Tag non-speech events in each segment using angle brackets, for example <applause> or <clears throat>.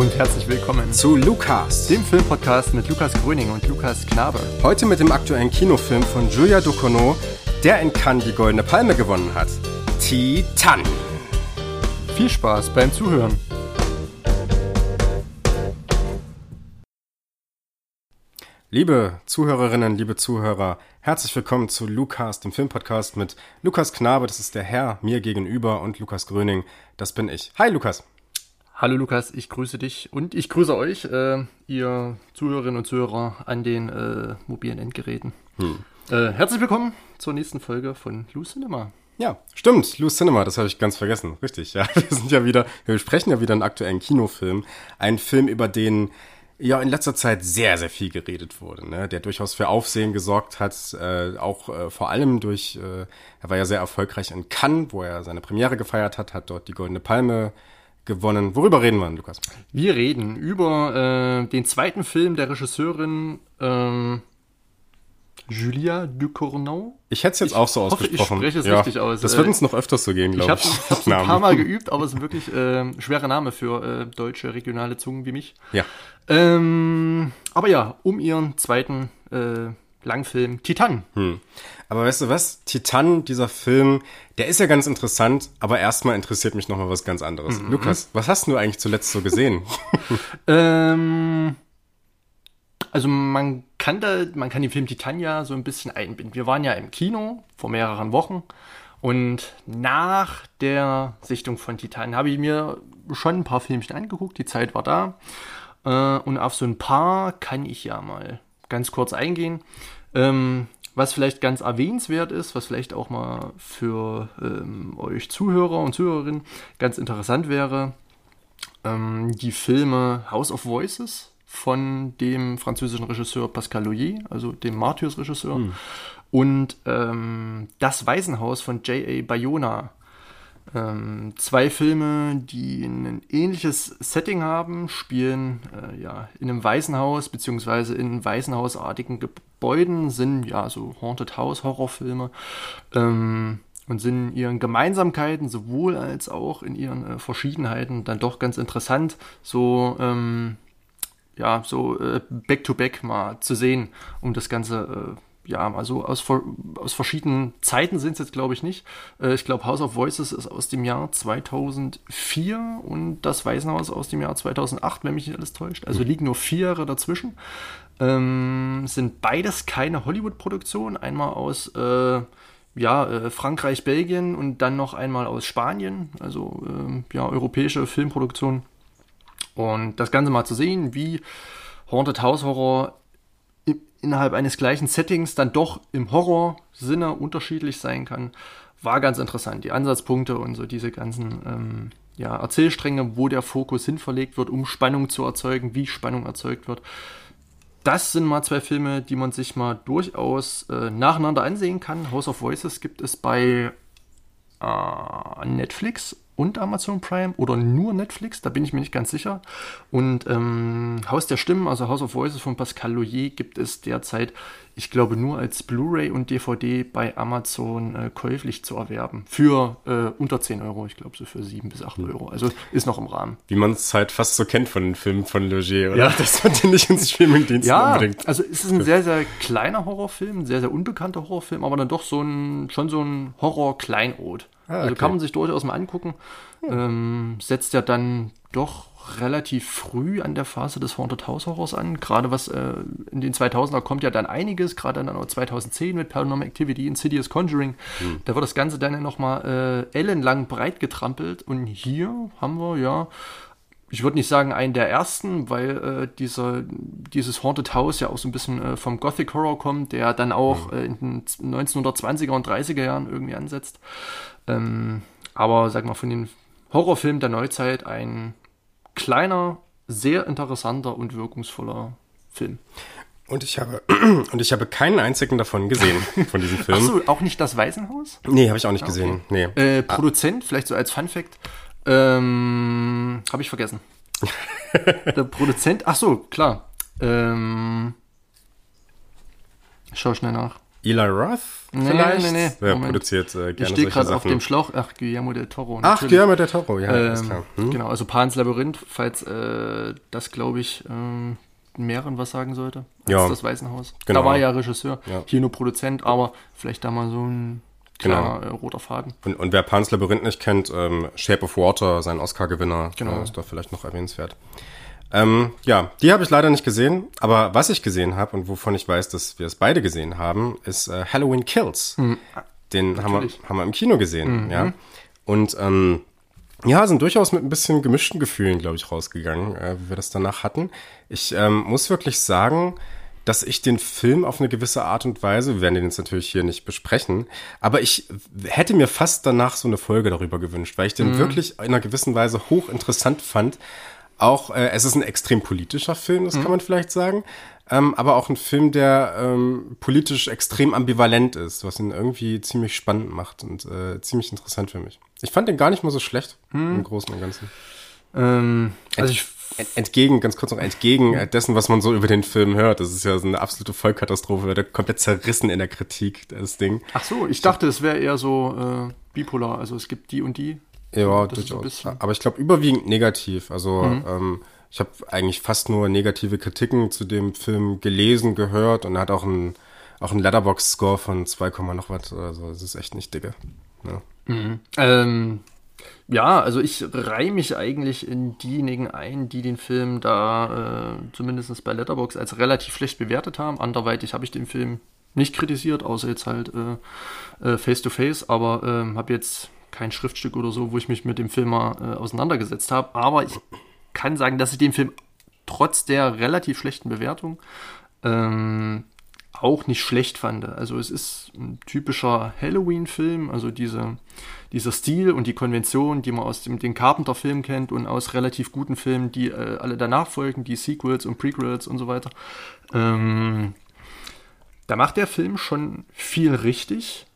Und herzlich willkommen zu Lukas, dem Filmpodcast mit Lukas Gröning und Lukas Knabe. Heute mit dem aktuellen Kinofilm von Julia Ducournau, der in Cannes die Goldene Palme gewonnen hat. Titan. Viel Spaß beim Zuhören. Liebe Zuhörerinnen, liebe Zuhörer, herzlich willkommen zu Lukas, dem Filmpodcast mit Lukas Knabe, das ist der Herr mir gegenüber, und Lukas Gröning, das bin ich. Hi Lukas. Hallo Lukas, ich grüße dich und ich grüße euch, äh, ihr Zuhörerinnen und Zuhörer an den äh, mobilen Endgeräten. Hm. Äh, herzlich willkommen zur nächsten Folge von Lou Cinema. Ja, stimmt, Lou Cinema, das habe ich ganz vergessen. Richtig, ja. <laughs> Wir sind ja wieder, wir sprechen ja wieder einen aktuellen Kinofilm. Ein Film, über den ja in letzter Zeit sehr, sehr viel geredet wurde, ne? der durchaus für Aufsehen gesorgt hat, äh, auch äh, vor allem durch, äh, er war ja sehr erfolgreich in Cannes, wo er seine Premiere gefeiert hat, hat dort die Goldene Palme gewonnen. Worüber reden wir, Lukas? Wir reden über äh, den zweiten Film der Regisseurin ähm, Julia Ducournau. Ich hätte es jetzt ich auch so hoffe, ausgesprochen. Ich spreche es ja, richtig aus. Das wird uns noch öfters so gehen, glaube ich. Ich <laughs> habe es ein paar Mal geübt, aber es ist wirklich äh, schwerer Name für äh, deutsche regionale Zungen wie mich. Ja. Ähm, aber ja, um ihren zweiten äh, Langfilm Titan. Hm. Aber weißt du was? Titan, dieser Film, der ist ja ganz interessant, aber erstmal interessiert mich nochmal was ganz anderes. Mhm. Lukas, was hast du eigentlich zuletzt so gesehen? <laughs> ähm, also man kann da, man kann den Film Titania so ein bisschen einbinden. Wir waren ja im Kino vor mehreren Wochen und nach der Sichtung von Titan habe ich mir schon ein paar Filmchen angeguckt. Die Zeit war da äh, und auf so ein paar kann ich ja mal ganz kurz eingehen. Ähm, was vielleicht ganz erwähnenswert ist, was vielleicht auch mal für ähm, euch Zuhörer und Zuhörerinnen ganz interessant wäre, ähm, die Filme House of Voices von dem französischen Regisseur Pascal Loyer, also dem Martyrs-Regisseur, hm. und ähm, Das Waisenhaus von J.A. Bayona. Ähm, zwei Filme, die ein ähnliches Setting haben, spielen äh, ja in einem Waisenhaus beziehungsweise in Waisenhausartigen Gebäuden, sind ja so Haunted House Horrorfilme ähm, und sind in ihren Gemeinsamkeiten sowohl als auch in ihren äh, Verschiedenheiten dann doch ganz interessant. So ähm, ja, so äh, back-to-back mal zu sehen, um das Ganze, äh, ja, also aus, aus verschiedenen Zeiten sind es jetzt, glaube ich, nicht. Äh, ich glaube, House of Voices ist aus dem Jahr 2004 und das Waisenhaus aus dem Jahr 2008, wenn mich nicht alles täuscht. Also mhm. liegen nur vier Jahre dazwischen. Ähm, sind beides keine Hollywood-Produktionen. Einmal aus äh, ja, äh, Frankreich, Belgien und dann noch einmal aus Spanien, also ähm, ja, europäische Filmproduktionen. Und das Ganze mal zu sehen, wie Haunted House Horror innerhalb eines gleichen Settings dann doch im Horror-Sinne unterschiedlich sein kann, war ganz interessant. Die Ansatzpunkte und so diese ganzen ähm, ja, Erzählstränge, wo der Fokus hinverlegt wird, um Spannung zu erzeugen, wie Spannung erzeugt wird. Das sind mal zwei Filme, die man sich mal durchaus äh, nacheinander ansehen kann. House of Voices gibt es bei äh, Netflix und Amazon Prime oder nur Netflix, da bin ich mir nicht ganz sicher. Und ähm, Haus der Stimmen, also House of Voices von Pascal Loyer, gibt es derzeit, ich glaube, nur als Blu-ray und DVD bei Amazon äh, käuflich zu erwerben. Für äh, unter 10 Euro, ich glaube so für 7 bis 8 Euro. Also ist noch im Rahmen. Wie man es halt fast so kennt von den Filmen von Logier, oder? Ja. <laughs> Das hat nicht ins Streamingdienst ja, unbedingt. Also es ist ein sehr, sehr kleiner Horrorfilm, ein sehr, sehr unbekannter Horrorfilm, aber dann doch so ein, schon so ein Horror-Kleinod. Ah, also okay. Also kann man sich durchaus mal angucken. Ähm, setzt ja dann doch relativ früh an der Phase des Haunted House Horrors an. Gerade was äh, in den 2000er kommt ja dann einiges, gerade dann auch 2010 mit Paranormal Activity, Insidious Conjuring. Hm. Da wird das Ganze dann ja nochmal äh, ellenlang breit getrampelt. Und hier haben wir ja ich würde nicht sagen einen der ersten, weil äh, dieser, dieses Haunted House ja auch so ein bisschen äh, vom Gothic Horror kommt, der dann auch mhm. äh, in den 1920er und 30er Jahren irgendwie ansetzt. Ähm, aber sag mal, von den Horrorfilmen der Neuzeit ein kleiner, sehr interessanter und wirkungsvoller Film. Und ich habe <clears throat> und ich habe keinen einzigen davon gesehen <laughs> von diesem Film. Achso, auch nicht das Waisenhaus? Nee, habe ich auch nicht okay. gesehen. Nee. Äh, Produzent, ah. vielleicht so als Fun Fact, ähm, Habe ich vergessen. <laughs> der Produzent, ach so, klar. Ähm, schau schnell nach. Eli Roth Nee, vielleicht? nee, nee, Der Moment. produziert äh, Ich gerne stehe solche gerade auf dem Schlauch. Ach, Guillermo del Toro. Ach, natürlich. Guillermo del Toro, ja, alles Ähm, klar. Hm? Genau, also Pan's Labyrinth, falls äh, das, glaube ich, ähm, mehreren was sagen sollte. Als Ja. das Waisenhaus. Genau. Da war ja Regisseur, Ja. hier nur Produzent, aber vielleicht da mal so ein Genau. äh, roter Faden. Und, und wer Pan's Labyrinth nicht kennt, ähm, Shape of Water, sein Oscar-Gewinner, Genau. äh, ist doch vielleicht noch erwähnenswert. Ähm, ja, die habe ich leider nicht gesehen, aber was ich gesehen habe und wovon ich weiß, dass wir es beide gesehen haben, ist äh, Halloween Kills. Den haben wir, haben wir im Kino gesehen, ja. Und ähm, ja, sind durchaus mit ein bisschen gemischten Gefühlen, glaube ich, rausgegangen, äh, wie wir das danach hatten. Ich ähm, muss wirklich sagen, dass ich den Film auf eine gewisse Art und Weise, wir werden den jetzt natürlich hier nicht besprechen, aber ich hätte mir fast danach so eine Folge darüber gewünscht, weil ich den wirklich in einer gewissen Weise hochinteressant fand. Auch, äh, es ist ein extrem politischer Film, das kann man vielleicht sagen, ähm, aber auch ein Film, der ähm, politisch extrem ambivalent ist, was ihn irgendwie ziemlich spannend macht und äh, ziemlich interessant für mich. Ich fand den gar nicht mal so schlecht im Großen und Ganzen. Ähm, also ich Entgegen, ganz kurz noch, entgegen äh, dessen, was man so über den Film hört. Das ist ja so eine absolute Vollkatastrophe, wird er komplett zerrissen in der Kritik, das Ding. Ach so, ich dachte, es wäre eher so äh, bipolar. Also es gibt die und die. Ja, das so durchaus. Aber ich glaube überwiegend negativ. Also ähm, ich habe eigentlich fast nur negative Kritiken zu dem Film gelesen, gehört und er hat auch einen auch einen Letterbox-Score von 2, Komma noch was. Also es ist echt nicht dicke. Ja. Ähm, ja, also ich reihe mich eigentlich in diejenigen ein, die den Film da äh, zumindest bei Letterbox als relativ schlecht bewertet haben. Anderweitig habe ich den Film nicht kritisiert, außer jetzt halt äh, äh, Face to Face, aber ähm, habe jetzt kein Schriftstück oder so, wo ich mich mit dem Film mal äh, auseinandergesetzt habe. Aber ich kann sagen, dass ich den Film trotz der relativ schlechten Bewertung ähm, auch nicht schlecht fand. Also es ist ein typischer Halloween-Film, also diese, dieser Stil und die Konvention, die man aus dem, den Carpenter-Film kennt und aus relativ guten Filmen, die äh, alle danach folgen, die Sequels und Prequels und so weiter. Ähm, da macht der Film schon viel richtig,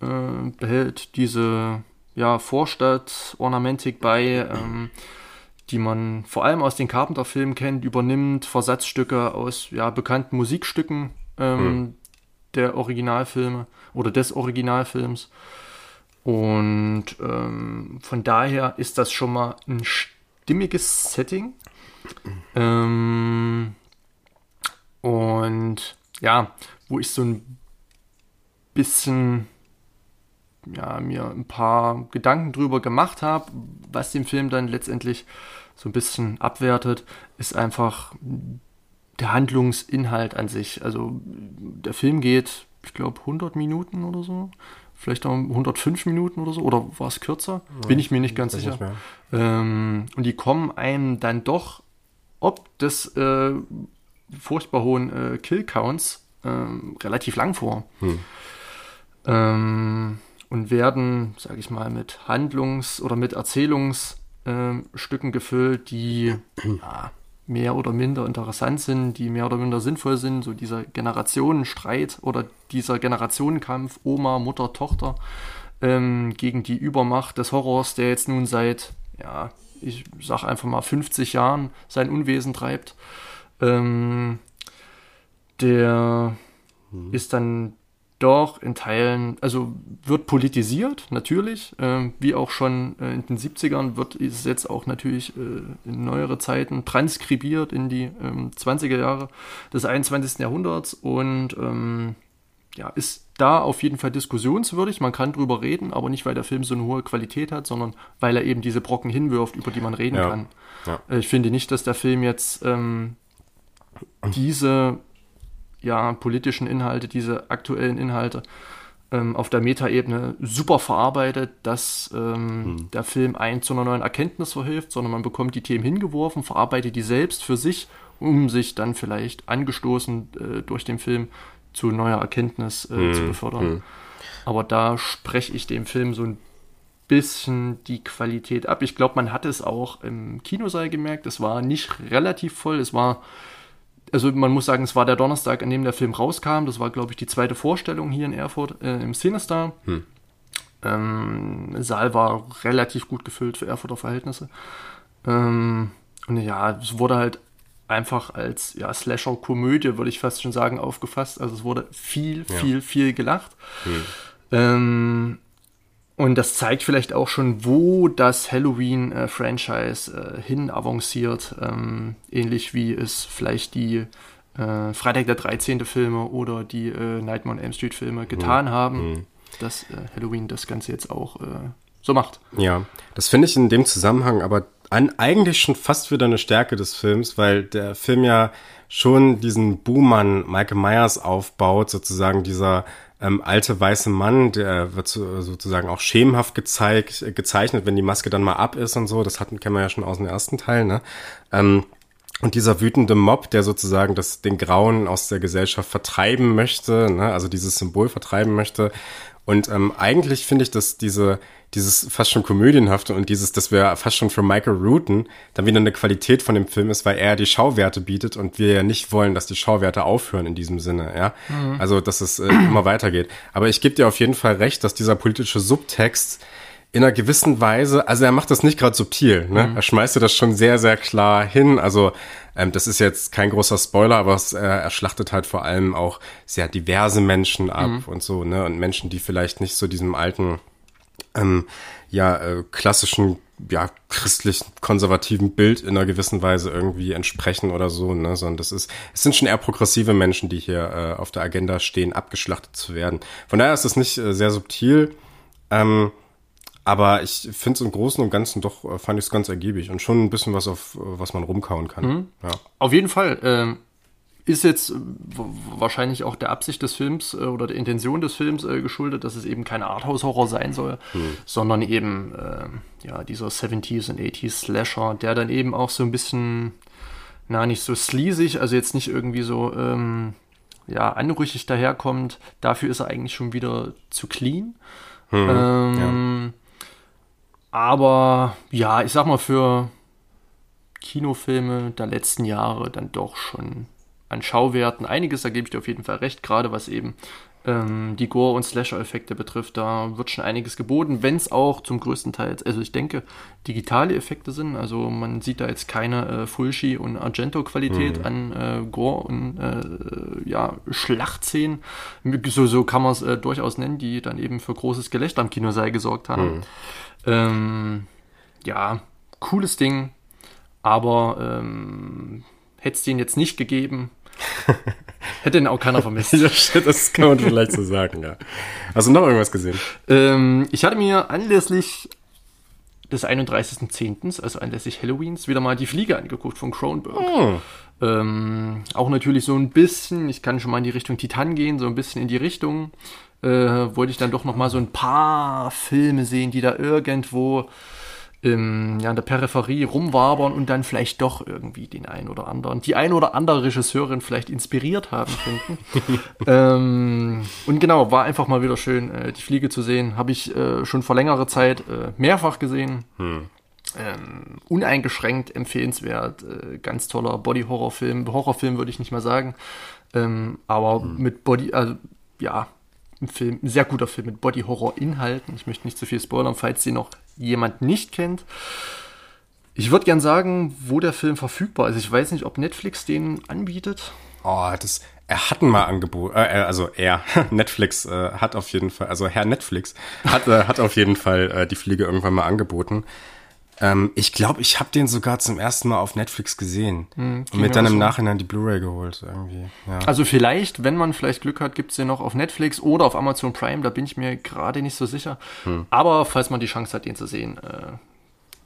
äh, behält diese ja, Vorstadt-Ornamentik bei, ähm, die man vor allem aus den Carpenter-Filmen kennt, übernimmt Versatzstücke aus ja, bekannten Musikstücken ähm, der Originalfilme oder des Originalfilms. Und ähm, von daher ist das schon mal ein stimmiges Setting. Ähm, und ja, wo ich so ein bisschen ja, mir ein paar Gedanken drüber gemacht habe, was den Film dann letztendlich so ein bisschen abwertet, ist einfach der Handlungsinhalt an sich. Also der Film geht, ich glaube, 100 Minuten oder so. Vielleicht auch 105 Minuten oder so. Oder war es kürzer? Bin ich mir nicht ganz sicher. nicht. Ähm, und die kommen einem dann doch, ob des äh, furchtbar hohen äh, Kill-Counts, ähm, relativ lang vor. Ähm, und werden, sage ich mal, mit Handlungs- oder mit Erzählungsstücken gefüllt, die ja, <clears throat> mehr oder minder interessant sind, die mehr oder minder sinnvoll sind. So dieser Generationenstreit oder dieser Generationenkampf Oma, Mutter, Tochter ähm, gegen die Übermacht des Horrors, der jetzt nun seit, ja, ich sag einfach mal 50 Jahren sein Unwesen treibt. Ähm, der ist dann doch in Teilen, also wird politisiert, natürlich, ähm, wie auch schon äh, in den 70ern wird es jetzt auch natürlich äh, in neuere Zeiten transkribiert in die ähm, 20er Jahre des 21. Jahrhunderts und ähm, ja, ist da auf jeden Fall diskussionswürdig. Man kann drüber reden, aber nicht, weil der Film so eine hohe Qualität hat, sondern weil er eben diese Brocken hinwirft, über die man reden Ja. kann. Ja. Äh, Ich finde nicht, dass der Film jetzt ähm, diese ja, politischen Inhalte, diese aktuellen Inhalte ähm, auf der Metaebene super verarbeitet, dass ähm, der Film ein zu einer neuen Erkenntnis verhilft, sondern man bekommt die Themen hingeworfen, verarbeitet die selbst für sich, um sich dann vielleicht angestoßen äh, durch den Film zu neuer Erkenntnis äh, zu befördern. Aber da spreche ich dem Film so ein bisschen die Qualität ab. Ich glaube, man hat es auch im Kinosaal gemerkt. Es war nicht relativ voll. Es war, also man muss sagen, es war der Donnerstag, an dem der Film rauskam. Das war, glaube ich, die zweite Vorstellung hier in Erfurt äh, im Cinestar. Ähm, der Saal war relativ gut gefüllt für Erfurter Verhältnisse. Ähm, und ja, es wurde halt einfach als ja, Slasher-Komödie, würde ich fast schon sagen, aufgefasst. Also es wurde viel, viel, ja. viel gelacht. Hm. Ähm, und das zeigt vielleicht auch schon, wo das Halloween-Franchise äh, hin avanciert. Ähm, ähnlich wie es vielleicht die äh, Freitag der 13. Filme oder die äh, Nightmare on Elm Street Filme getan mhm. haben, mhm. dass äh, Halloween das Ganze jetzt auch äh, so macht. Ja, das finde ich in dem Zusammenhang aber an, eigentlich schon fast wieder eine Stärke des Films, weil der Film ja schon diesen Buhmann Michael Myers aufbaut, sozusagen dieser ähm, alte weiße Mann, der wird so, sozusagen auch schemenhaft gezeigt, gezeichnet, wenn die Maske dann mal ab ist und so. Das hatten kennen wir ja schon aus dem ersten Teil, ne? Ähm, und dieser wütende Mob, der sozusagen das, den Grauen aus der Gesellschaft vertreiben möchte, ne? also dieses Symbol vertreiben möchte. Und ähm, eigentlich finde ich, dass diese, dieses fast schon komödienhafte und dieses, das wäre fast schon für Michael Rutten dann wieder eine Qualität von dem Film ist, weil er die Schauwerte bietet und wir ja nicht wollen, dass die Schauwerte aufhören in diesem Sinne, ja. Mhm. Also, dass es äh, immer weitergeht. Aber ich gebe dir auf jeden Fall recht, dass dieser politische Subtext in einer gewissen Weise, also er macht das nicht gerade subtil, ne? Mhm. Er schmeißt dir das schon sehr, sehr klar hin. Also ähm, das ist jetzt kein großer Spoiler, aber es, äh, er schlachtet halt vor allem auch sehr diverse Menschen ab mhm. und so, ne? Und Menschen, die vielleicht nicht so diesem alten ähm, ja, äh, klassischen, ja, christlichen, konservativen Bild in einer gewissen Weise irgendwie entsprechen oder so, ne, sondern das ist, es sind schon eher progressive Menschen, die hier äh, auf der Agenda stehen, abgeschlachtet zu werden. Von daher ist es nicht äh, sehr subtil, ähm, aber ich finde es im Großen und Ganzen doch, äh, fand ich es ganz ergiebig und schon ein bisschen was, auf äh, was man rumkauen kann. Mhm. Ja. Auf jeden Fall. Ähm, ist jetzt wahrscheinlich auch der Absicht des Films äh, oder der Intention des Films äh, geschuldet, dass es eben keine Arthouse-Horror sein soll, hm. sondern eben äh, ja, dieser 70s und 80s Slasher, der dann eben auch so ein bisschen, na, nicht so sleazig, also jetzt nicht irgendwie so, ähm, ja, anrüchig daherkommt. Dafür ist er eigentlich schon wieder zu clean. Hm, ähm, ja. Aber ja, ich sag mal, für Kinofilme der letzten Jahre dann doch schon an Schauwerten einiges, da gebe ich dir auf jeden Fall recht, gerade was eben ähm, die Gore- und Slasher-Effekte betrifft, da wird schon einiges geboten, wenn es auch zum größten Teil, also ich denke, digitale Effekte sind, also man sieht da jetzt keine äh, Fulci und Argento-Qualität mhm. an äh, Gore- und äh, ja, Schlachtszenen, so, so kann man es äh, durchaus nennen, die dann eben für großes Gelächter am Kinosaal gesorgt haben. Mhm. Ähm, ja, cooles Ding, aber ähm, hätte es den jetzt nicht gegeben, <laughs> hätte ihn auch keiner vermisst. <laughs> das kann man vielleicht so sagen, ja. Hast du noch irgendwas gesehen? Ähm, ich hatte mir anlässlich des 31.10., also anlässlich Halloweens, wieder mal die Fliege angeguckt von Cronenberg. Oh. Ähm, auch natürlich so ein bisschen, ich kann schon mal in die Richtung Titan gehen, so ein bisschen in die Richtung. Äh, wollte ich dann doch noch mal so ein paar Filme sehen, die da irgendwo im, ja, in der Peripherie rumwabern und dann vielleicht doch irgendwie den einen oder anderen, die ein oder andere Regisseurin vielleicht inspiriert haben könnten. <laughs> ähm, und genau, war einfach mal wieder schön, äh, die Fliege zu sehen. Habe ich äh, schon vor längerer Zeit äh, mehrfach gesehen. Hm. Ähm, uneingeschränkt empfehlenswert, äh, ganz toller Body-Horror-Film. Horrorfilm würde ich nicht mal sagen, ähm, aber hm. mit Body, also ja, ein Film, ein sehr guter Film mit Body-Horror-Inhalten. Ich möchte nicht zu viel spoilern, falls sie noch jemand nicht kennt. Ich würde gern sagen, wo der Film verfügbar ist. Ich weiß nicht, ob Netflix den anbietet. Oh, das, er hat mal angeboten, äh, also er, <laughs> Netflix äh, hat auf jeden Fall, also Herr Netflix hat, äh, hat auf jeden Fall äh, die Fliege irgendwann mal angeboten. Ähm, ich glaube, ich habe den sogar zum ersten Mal auf Netflix gesehen hm, und mir dann im Nachhinein die Blu-ray geholt irgendwie. Ja. Also vielleicht, wenn man vielleicht Glück hat, gibt's den noch auf Netflix oder auf Amazon Prime. Da bin ich mir gerade nicht so sicher. Hm. Aber falls man die Chance hat, den zu sehen, äh,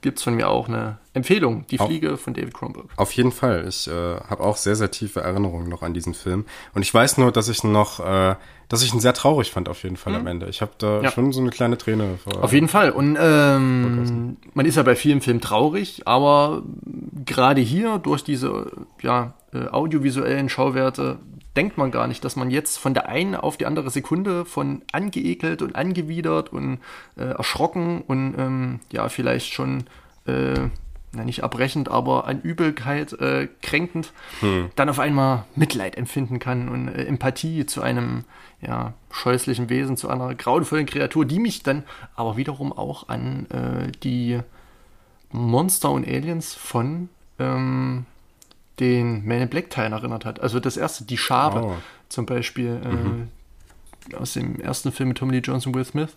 gibt's von mir auch eine Empfehlung, Die Fliege auf, von David Cronenberg. Auf jeden Fall. Ich äh, habe auch sehr, sehr tiefe Erinnerungen noch an diesen Film. Und ich weiß nur, dass ich noch, äh, dass ich ihn sehr traurig fand auf jeden Fall mhm. am Ende. Ich habe da ja. schon so eine kleine Träne vor. Auf jeden Fall. Und ähm, man ist ja bei vielen Filmen traurig, aber gerade hier durch diese ja, äh, audiovisuellen Schauwerte denkt man gar nicht, dass man jetzt von der einen auf die andere Sekunde von angeekelt und angewidert und äh, erschrocken und ähm, ja, vielleicht schon, äh, na nicht abbrechend, aber an Übelkeit äh, kränkend, hm. dann auf einmal Mitleid empfinden kann und äh, Empathie zu einem ja, scheußlichen Wesen, zu einer grauenvollen Kreatur, die mich dann aber wiederum auch an äh, die Monster und Aliens von ähm, den Man in Black Teil erinnert hat. Also das erste, die Schabe Oh. zum Beispiel äh, aus dem ersten Film mit Tommy Lee Jones und Will Smith.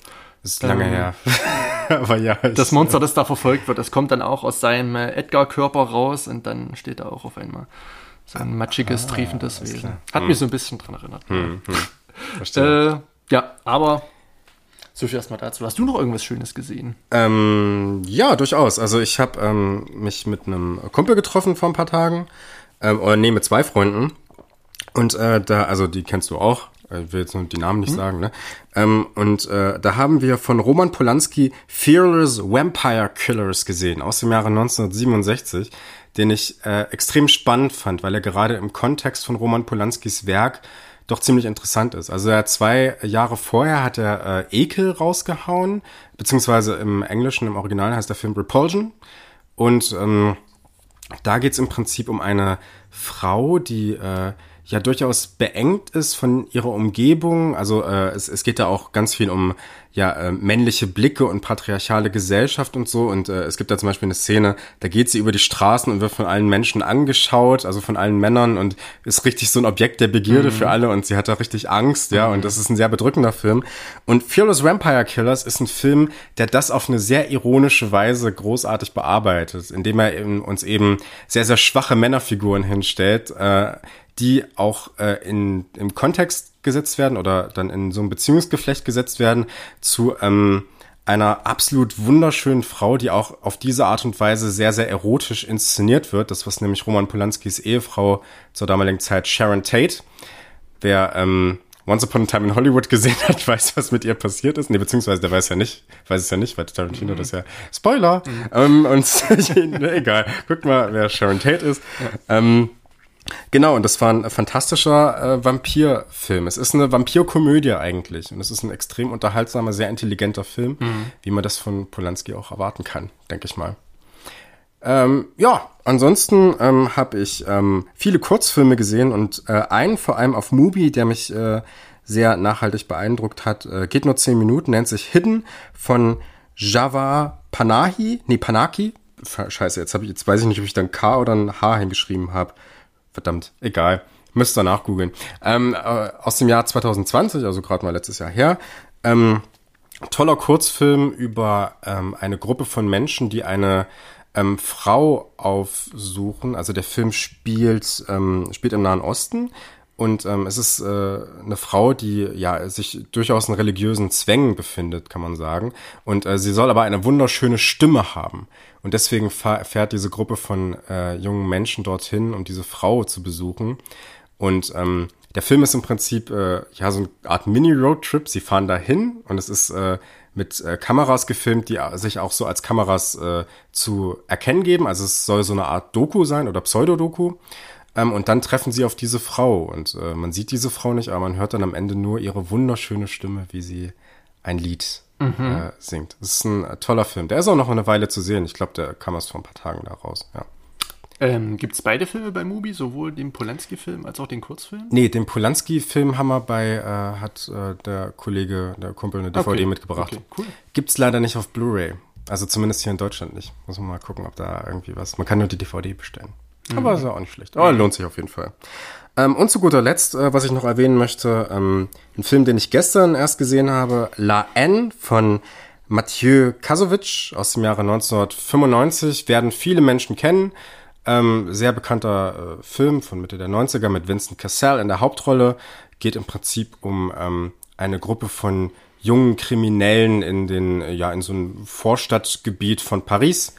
Ist lange Ähm, her. <laughs> Aber ja. Das Monster, das da verfolgt wird, das kommt dann auch aus seinem äh, Edgar-Körper raus und dann steht da auch auf einmal so ein matschiges, triefendes alles Wesen. klar. Hat mich so ein bisschen dran erinnert. verstehe. Äh, ja, aber so viel erstmal dazu. Hast du noch irgendwas Schönes gesehen? Ähm, ja, durchaus. Also ich habe ähm, mich mit einem Kumpel getroffen vor ein paar Tagen. Ähm, oder nee, mit zwei Freunden. Und äh, da, also die kennst du auch. Ich will jetzt nur die Namen nicht sagen, ne? Ähm, und äh, da haben wir von Roman Polanski Fearless Vampire Killers gesehen aus dem Jahre 1967, den ich äh, extrem spannend fand, weil er gerade im Kontext von Roman Polanskis Werk doch ziemlich interessant ist. Also er zwei Jahre vorher hat er äh, Ekel rausgehauen, beziehungsweise im Englischen, im Original heißt der Film Repulsion. Und ähm, da geht's im Prinzip um eine Frau, die äh, ja durchaus beengt ist von ihrer Umgebung. Also äh, es, es geht da auch ganz viel um ja äh, männliche Blicke und patriarchale Gesellschaft und so. Und äh, es gibt da zum Beispiel eine Szene, da geht sie über die Straßen und wird von allen Menschen angeschaut, also von allen Männern und ist richtig so ein Objekt der Begierde für alle und sie hat da richtig Angst, ja. Und das ist ein sehr bedrückender Film. Und Fearless Vampire Killers ist ein Film, der das auf eine sehr ironische Weise großartig bearbeitet, indem er eben, uns eben sehr, sehr schwache Männerfiguren hinstellt, äh, die auch äh, in, im Kontext gesetzt werden oder dann in so ein Beziehungsgeflecht gesetzt werden zu ähm, einer absolut wunderschönen Frau, die auch auf diese Art und Weise sehr, sehr erotisch inszeniert wird. Das was nämlich Roman Polanskis Ehefrau zur damaligen Zeit Sharon Tate, wer ähm, Once Upon a Time in Hollywood gesehen hat, <laughs> weiß, was mit ihr passiert ist. Nee, beziehungsweise der weiß ja nicht, weiß es ja nicht, weil Tarantino das ja Spoiler. Ähm, und <laughs> egal, guckt mal, wer Sharon Tate ist. Ähm, Genau, und das war ein fantastischer äh, Vampirfilm. Es ist eine Vampirkomödie eigentlich. Und es ist ein extrem unterhaltsamer, sehr intelligenter Film, wie man das von Polanski auch erwarten kann, denke ich mal. Ähm, ja, ansonsten ähm, habe ich ähm, viele Kurzfilme gesehen und äh, einen vor allem auf Mubi, der mich äh, sehr nachhaltig beeindruckt hat, äh, geht nur zehn Minuten, nennt sich Hidden von Java Panahi, nee, Panaki. Scheiße, jetzt habe ich, jetzt weiß ich nicht, ob ich dann K oder ein H hingeschrieben habe. Verdammt, egal. Müsst ihr nachgoogeln. Ähm, äh, aus dem Jahr 2020, also gerade mal letztes Jahr her. Ähm, toller Kurzfilm über ähm, eine Gruppe von Menschen, die eine ähm, Frau aufsuchen. Also der Film spielt, ähm, spielt im Nahen Osten. Und ähm, es ist äh, eine Frau, die ja sich durchaus in religiösen Zwängen befindet, kann man sagen. Und äh, sie soll aber eine wunderschöne Stimme haben. Und deswegen fährt diese Gruppe von äh, jungen Menschen dorthin, um diese Frau zu besuchen. Und ähm, der Film ist im Prinzip äh, ja so eine Art Mini-Roadtrip. Sie fahren dahin und es ist äh, mit äh, Kameras gefilmt, die sich auch so als Kameras äh, zu erkennen geben. Also es soll so eine Art Doku sein oder Pseudodoku. Ähm, und dann treffen sie auf diese Frau und äh, man sieht diese Frau nicht, aber man hört dann am Ende nur ihre wunderschöne Stimme, wie sie ein Lied äh, singt. Das ist ein äh, toller Film. Der ist auch noch eine Weile zu sehen. Ich glaube, der kam erst vor ein paar Tagen da raus. Ja. Ähm, Gibt es beide Filme bei Mubi, sowohl den Polanski-Film als auch den Kurzfilm? Nee, den Polanski-Film haben wir bei, äh, hat äh, der Kollege, der Kumpel eine DVD Okay. mitgebracht. Okay, cool. Gibt's leider nicht auf Blu-ray. Also zumindest hier in Deutschland nicht. Muss man mal gucken, ob da irgendwie was. Man kann nur die DVD bestellen. Aber ist ja auch nicht schlecht. Aber lohnt sich auf jeden Fall. Ähm, und zu guter Letzt, äh, was ich noch erwähnen möchte, ähm, ein Film, den ich gestern erst gesehen habe, La N von Mathieu Kasovic aus dem Jahre 1995, werden viele Menschen kennen. Ähm, sehr bekannter äh, Film von Mitte der 90er mit Vincent Cassel in der Hauptrolle. Geht im Prinzip um ähm, eine Gruppe von jungen Kriminellen in den, äh, ja, in so einem Vorstadtgebiet von Paris,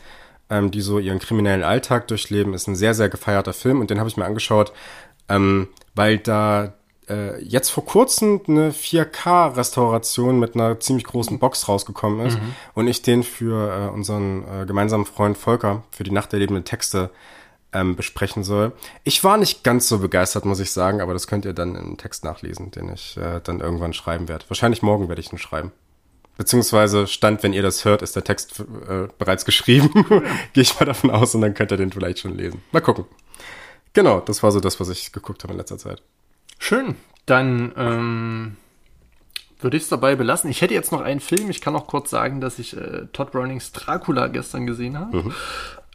ähm, die so ihren kriminellen Alltag durchleben. Ist ein sehr, sehr gefeierter Film und den habe ich mir angeschaut, ähm, weil da äh, jetzt vor kurzem eine 4K-Restauration mit einer ziemlich großen Box rausgekommen ist und ich den für äh, unseren äh, gemeinsamen Freund Volker für die Nacht der lebenden Texte ähm, besprechen soll. Ich war nicht ganz so begeistert, muss ich sagen, aber das könnt ihr dann im Text nachlesen, den ich äh, dann irgendwann schreiben werde. Wahrscheinlich morgen werde ich ihn schreiben. Beziehungsweise stand, wenn ihr das hört, ist der Text äh, bereits geschrieben. <laughs> Gehe ich mal davon aus und dann könnt ihr den vielleicht schon lesen. Mal gucken. Genau, das war so das, was ich geguckt habe in letzter Zeit. Schön. Dann ähm, würde ich es dabei belassen. Ich hätte jetzt noch einen Film. Ich kann auch kurz sagen, dass ich äh, Todd Brownings Dracula gestern gesehen habe.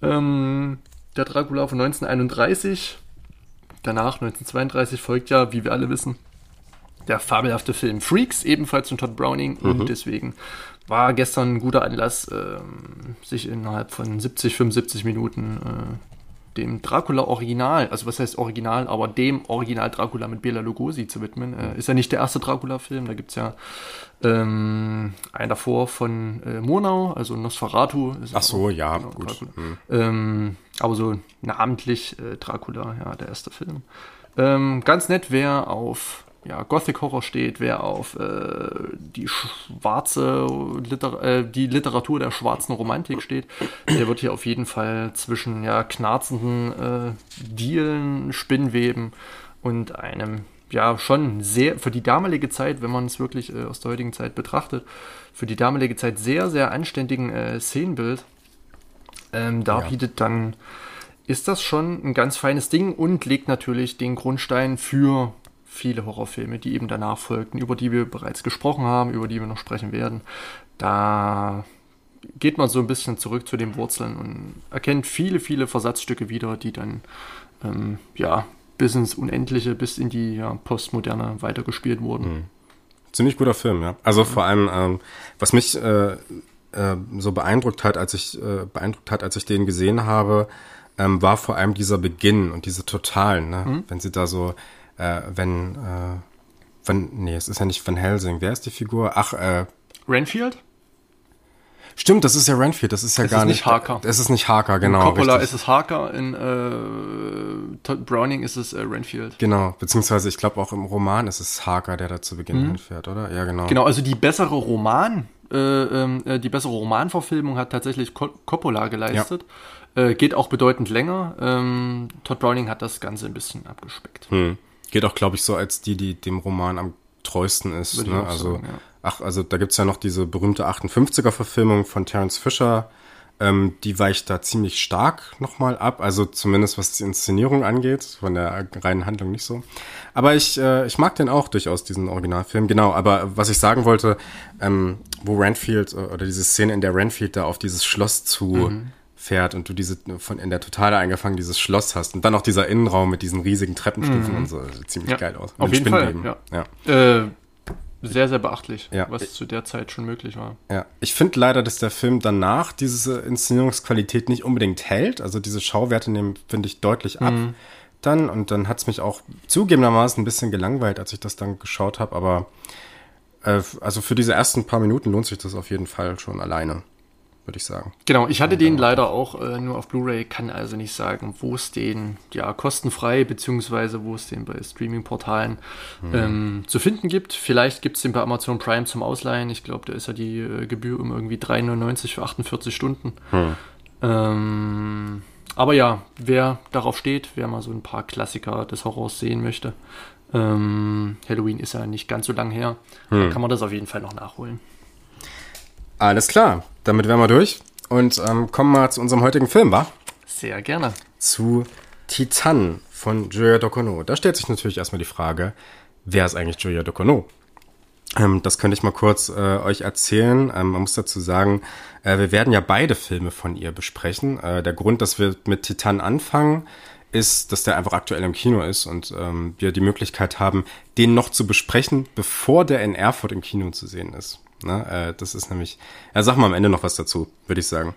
Ähm, der Dracula von 1931. Danach, 1932, folgt ja, wie wir alle wissen, der fabelhafte Film Freaks, ebenfalls von Todd Browning. Mhm. Und deswegen war gestern ein guter Anlass, äh, sich innerhalb von 70, 75 Minuten äh, dem Dracula-Original, also was heißt Original, aber dem Original Dracula mit Bela Lugosi zu widmen. Äh, ist ja nicht der erste Dracula-Film, da gibt es ja ähm, einen davor von äh, Murnau, also Nosferatu. Ach so, auch, ja, genau, gut. Hm. Ähm, aber so namentlich äh, Dracula, ja, der erste Film. Ähm, ganz nett, wer auf ja, Gothic Horror steht, wer auf äh, die schwarze Liter äh, die Literatur der schwarzen Romantik steht, der wird hier auf jeden Fall zwischen ja knarzenden äh, Dielen, Spinnweben und einem ja schon sehr für die damalige Zeit, wenn man es wirklich äh, aus der heutigen Zeit betrachtet, für die damalige Zeit sehr sehr anständigen äh, Szenenbild. Ähm, da ja. bietet dann ist das schon ein ganz feines Ding und legt natürlich den Grundstein für viele Horrorfilme, die eben danach folgten, über die wir bereits gesprochen haben, über die wir noch sprechen werden. Da geht man so ein bisschen zurück zu den Wurzeln und erkennt viele, viele Versatzstücke wieder, die dann ähm, ja bis ins Unendliche, bis in die ja, Postmoderne weitergespielt wurden. Mhm. Ziemlich guter Film, ja. Also vor allem, ähm, was mich äh, äh, so beeindruckt hat, als ich äh, beeindruckt hat, als ich den gesehen habe, ähm, war vor allem dieser Beginn und diese Totalen, ne? Mhm. wenn sie da so äh, wenn, äh, wenn, nee, es ist ja nicht Van Helsing. Wer ist die Figur? Ach, äh. Renfield? Stimmt, das ist ja Renfield, das ist ja es gar ist nicht. Harker. Es ist nicht Harker, genau. In Coppola richtig. ist es Harker, in äh, Todd Browning ist es äh, Renfield. Genau, beziehungsweise ich glaube auch im Roman ist es Harker, der da zu Beginn mhm. hinfährt, oder? Ja, genau. Genau, also die bessere Roman, äh, ähm, äh, die bessere Romanverfilmung hat tatsächlich Coppola geleistet. Ja. Äh, geht auch bedeutend länger. Ähm, Todd Browning hat das Ganze ein bisschen abgespeckt. Hm. Geht auch, glaube ich, so als die, die dem Roman am treuesten ist. Ne? Also, sagen, ja. ach, also da gibt's ja noch diese berühmte 58er-Verfilmung von Terence Fisher. Ähm, die weicht da ziemlich stark nochmal ab, also zumindest was die Inszenierung angeht, von der reinen Handlung nicht so. Aber ich, äh, ich mag den auch durchaus, diesen Originalfilm. Genau, aber was ich sagen wollte, ähm, wo Renfield äh, oder diese Szene, in der Renfield da auf dieses Schloss zu mhm fährt und du diese von in der Totale eingefangen dieses Schloss hast und dann auch dieser Innenraum mit diesen riesigen Treppenstufen mhm. und so sieht ziemlich ja, geil aus. Auf jeden Fall, ja. ja. Äh, sehr, sehr beachtlich, ja. was zu der Zeit schon möglich war. Ja, ich finde leider, dass der Film danach diese Inszenierungsqualität nicht unbedingt hält. Also diese Schauwerte nehmen, finde ich, deutlich ab mhm. dann. Und dann hat es mich auch zugegebenermaßen ein bisschen gelangweilt, als ich das dann geschaut habe. Aber äh, also für diese ersten paar Minuten lohnt sich das auf jeden Fall schon alleine würde ich sagen. Genau, ich hatte den leider auch äh, nur auf Blu-ray, kann also nicht sagen, wo es den ja kostenfrei beziehungsweise wo es den bei Streaming-Portalen mhm. ähm, zu finden gibt. Vielleicht gibt es den bei Amazon Prime zum Ausleihen. Ich glaube, da ist ja die äh, Gebühr um irgendwie 3,99 für 48 Stunden. Mhm. Ähm, aber ja, wer darauf steht, wer mal so ein paar Klassiker des Horrors sehen möchte, ähm, Halloween ist ja nicht ganz so lang her, mhm. kann man das auf jeden Fall noch nachholen. Alles klar, damit wären wir durch und ähm, kommen wir zu unserem heutigen Film, wa? Sehr gerne. Zu Titan von Julia Dokono. Da stellt sich natürlich erstmal die Frage, wer ist eigentlich Julia Dokono? Ähm, das könnte ich mal kurz äh, euch erzählen. Ähm, man muss dazu sagen, äh, wir werden ja beide Filme von ihr besprechen. Äh, der Grund, dass wir mit Titan anfangen, ist, dass der einfach aktuell im Kino ist und ähm, wir die Möglichkeit haben, den noch zu besprechen, bevor der in Erfurt im Kino zu sehen ist. Ne? Äh, das ist nämlich, ja, sag mal am Ende noch was dazu, würde ich sagen.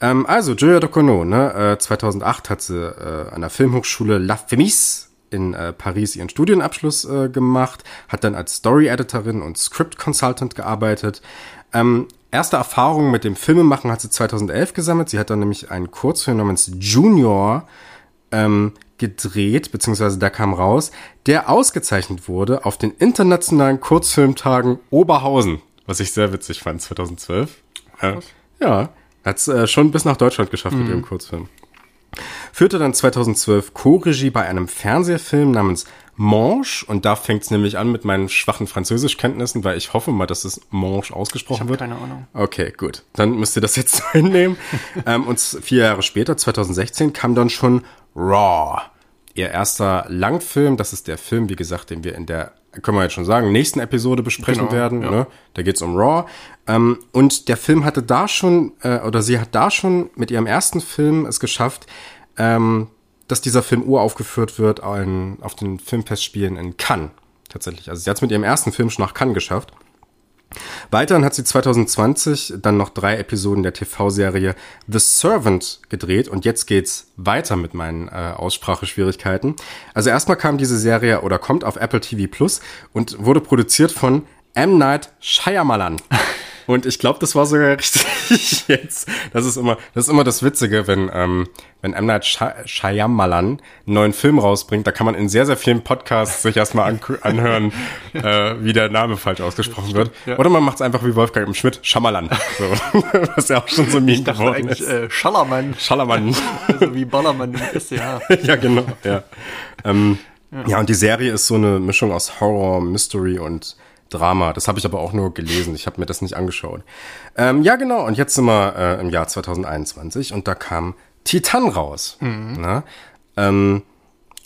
Ähm, also, Julia Docono, ne? Äh, 2008 hat sie äh, an der Filmhochschule La Femis in äh, Paris ihren Studienabschluss äh, gemacht, hat dann als Story-Editorin und Script-Consultant gearbeitet. Ähm, erste Erfahrungen mit dem Filmemachen hat sie 2011 gesammelt. Sie hat dann nämlich einen Kurzfilm namens Junior ähm, gedreht, beziehungsweise da kam raus, der ausgezeichnet wurde auf den internationalen Kurzfilmtagen Oberhausen was ich sehr witzig fand, 2012. Ja, ja hat es äh, schon bis nach Deutschland geschafft mhm. mit ihrem Kurzfilm. Führte dann 2012 Co-Regie bei einem Fernsehfilm namens Manche und da fängt es nämlich an mit meinen schwachen Französischkenntnissen, weil ich hoffe mal, dass es Manche ausgesprochen ich wird. keine Ahnung. Okay, gut. Dann müsst ihr das jetzt <laughs> hinnehmen. ähm, und vier Jahre später, 2016, kam dann schon Raw. Ihr erster Langfilm, das ist der Film, wie gesagt, den wir in der können wir jetzt schon sagen, nächsten Episode besprechen genau, werden. Ja. Ne? Da geht's um Raw. Ähm, und der Film hatte da schon, äh, oder sie hat da schon mit ihrem ersten Film es geschafft, ähm, dass dieser Film uraufgeführt wird in, auf den Filmfestspielen in Cannes. Tatsächlich. Also sie hat es mit ihrem ersten Film schon nach Cannes geschafft. Weiterhin hat sie 2020 dann noch drei Episoden der TV-Serie The Servant gedreht und jetzt geht's weiter mit meinen äh, Ausspracheschwierigkeiten. Also erstmal kam diese Serie oder kommt auf Apple TV Plus und wurde produziert von M. Night Shyamalan. <laughs> Und ich glaube, das war sogar <laughs> richtig jetzt. Das ist immer, das ist immer das Witzige, wenn, ähm, wenn M. Night Shyamalan einen neuen Film rausbringt, da kann man in sehr, sehr vielen Podcasts sich erstmal an, anhören, <laughs> äh, wie der Name falsch ausgesprochen stimmt, wird. Ja. Oder man macht es einfach wie Wolfgang im Schmidt, Schamalan. So, <laughs> was ja auch schon so ein geworden ist. Äh, Schallermann. Schallermann. also wie Ballermann im SCH. ja, genau, ja. Ähm, ja. ja, und die Serie ist so eine Mischung aus Horror, Mystery und Drama. Das habe ich aber auch nur gelesen. Ich habe mir das nicht angeschaut. Ähm, ja, genau. Und jetzt sind wir äh, im Jahr 2021 und da kam Titan raus. Mhm. Na? Ähm,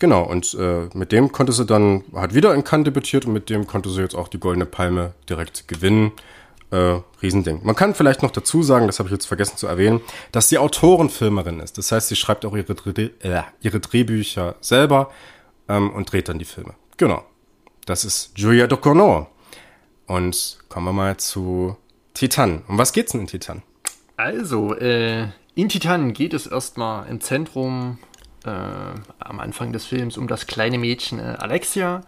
genau. Und äh, mit dem konnte sie dann, hat wieder in Cannes debütiert und mit dem konnte sie jetzt auch die Goldene Palme direkt gewinnen. Äh, Riesending. Man kann vielleicht noch dazu sagen, das habe ich jetzt vergessen zu erwähnen, dass sie Autorenfilmerin ist. Das heißt, sie schreibt auch ihre, Dreh, äh, ihre Drehbücher selber ähm, und dreht dann die Filme. Genau. Das ist Julia Ducournau. Und kommen wir mal zu Titan. Um was geht's denn in Titan? Also, äh, in Titan geht es erstmal im Zentrum äh, am Anfang des Films um das kleine Mädchen äh, Alexia,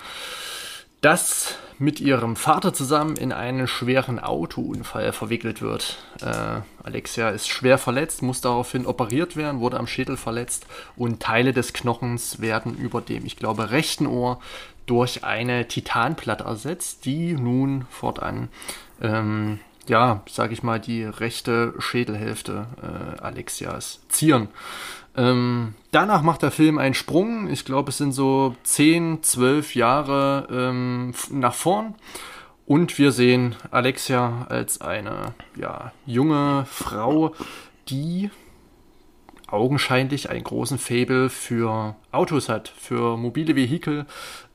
das mit ihrem Vater zusammen in einen schweren Autounfall verwickelt wird. Äh, Alexia ist schwer verletzt, muss daraufhin operiert werden, wurde am Schädel verletzt und Teile des Knochens werden über dem, ich glaube, rechten Ohr durch eine Titanplatte ersetzt, die nun fortan, ähm, ja, sag ich mal, die rechte Schädelhälfte äh, Alexias zieren. Ähm, danach macht der Film einen Sprung. Ich glaube, es sind so 10, 12 Jahre ähm, nach vorn. Und wir sehen Alexia als eine ja, junge Frau, die augenscheinlich einen großen Fable für Autos hat, für mobile Vehikel,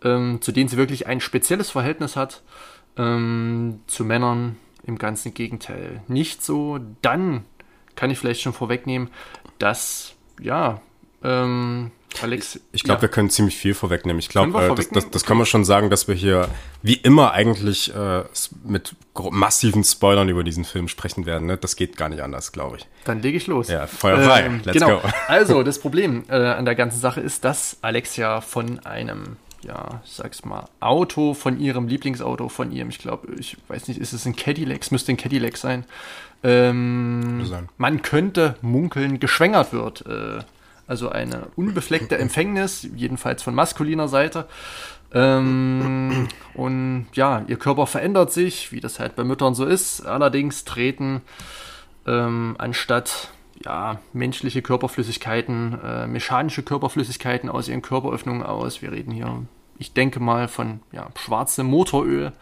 ähm, zu denen sie wirklich ein spezielles Verhältnis hat. Ähm, zu Männern im ganzen Gegenteil nicht so. Dann kann ich vielleicht schon vorwegnehmen, dass, ja, ähm, Alex. Ich glaube, ja. wir können ziemlich viel vorwegnehmen. Ich glaube, äh, das, das, das okay. kann man schon sagen, dass wir hier wie immer eigentlich äh, mit massiven Spoilern über diesen Film sprechen werden. Ne? Das geht gar nicht anders, glaube ich. Dann lege ich los. Ja, Feuer frei. Ähm, Let's genau. go. Also, <laughs> das Problem äh, an der ganzen Sache ist, dass Alexia von einem ja, sag's mal, Auto von ihrem Lieblingsauto, von ihrem, ich glaube, ich weiß nicht, ist es ein Cadillac, es müsste ein Cadillac sein. Ähm, sein. Man könnte munkeln, geschwängert wird. Äh, also eine unbefleckte Empfängnis, jedenfalls von maskuliner Seite. Ähm, und ja, ihr Körper verändert sich, wie das halt bei Müttern so ist. Allerdings treten ähm, anstatt ja, menschliche Körperflüssigkeiten, äh, mechanische Körperflüssigkeiten aus ihren Körperöffnungen aus. Wir reden hier, ich denke mal, von ja, schwarzem Motoröl.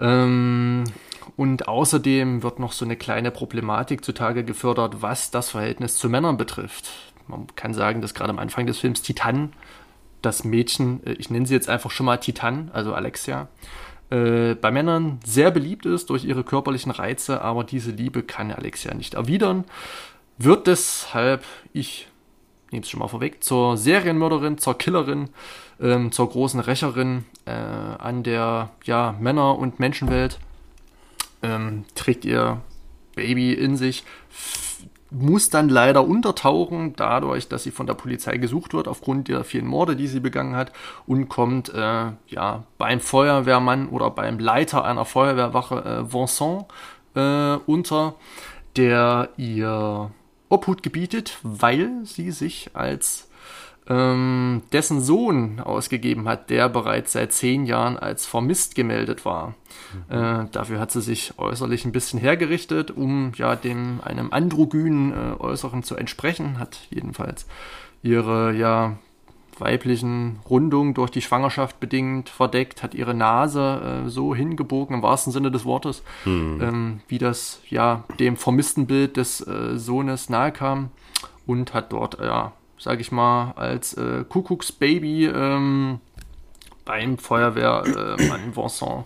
Ähm, und außerdem wird noch so eine kleine Problematik zutage gefördert, was das Verhältnis zu Männern betrifft. Man kann sagen, dass gerade am Anfang des Films Titan, das Mädchen, äh, ich nenne sie jetzt einfach schon mal Titan, also Alexia, äh, bei Männern sehr beliebt ist durch ihre körperlichen Reize, aber diese Liebe kann Alexia nicht erwidern wird deshalb, ich nehme es schon mal vorweg, zur Serienmörderin, zur Killerin, ähm, zur großen Rächerin äh, an der ja, Männer- und Menschenwelt. Ähm, trägt ihr Baby in sich, muss dann leider untertauchen, dadurch, dass sie von der Polizei gesucht wird, aufgrund der vielen Morde, die sie begangen hat, und kommt äh, ja, beim Feuerwehrmann oder beim Leiter einer Feuerwehrwache äh, Vincent äh, unter, der ihr Obhut gebietet, weil sie sich als ähm, dessen Sohn ausgegeben hat, der bereits seit zehn Jahren als vermisst gemeldet war. Mhm. Äh, dafür hat sie sich äußerlich ein bisschen hergerichtet, um ja dem einem androgynen äh, Äußeren zu entsprechen, hat jedenfalls ihre ja weiblichen Rundung durch die Schwangerschaft bedingt verdeckt, hat ihre Nase äh, so hingebogen, im wahrsten Sinne des Wortes, hm. ähm, wie das ja dem vermissten Bild des äh, Sohnes nahe kam und hat dort, ja, sag ich mal, als äh, Kuckucksbaby ähm, beim Feuerwehrmann äh, Vincent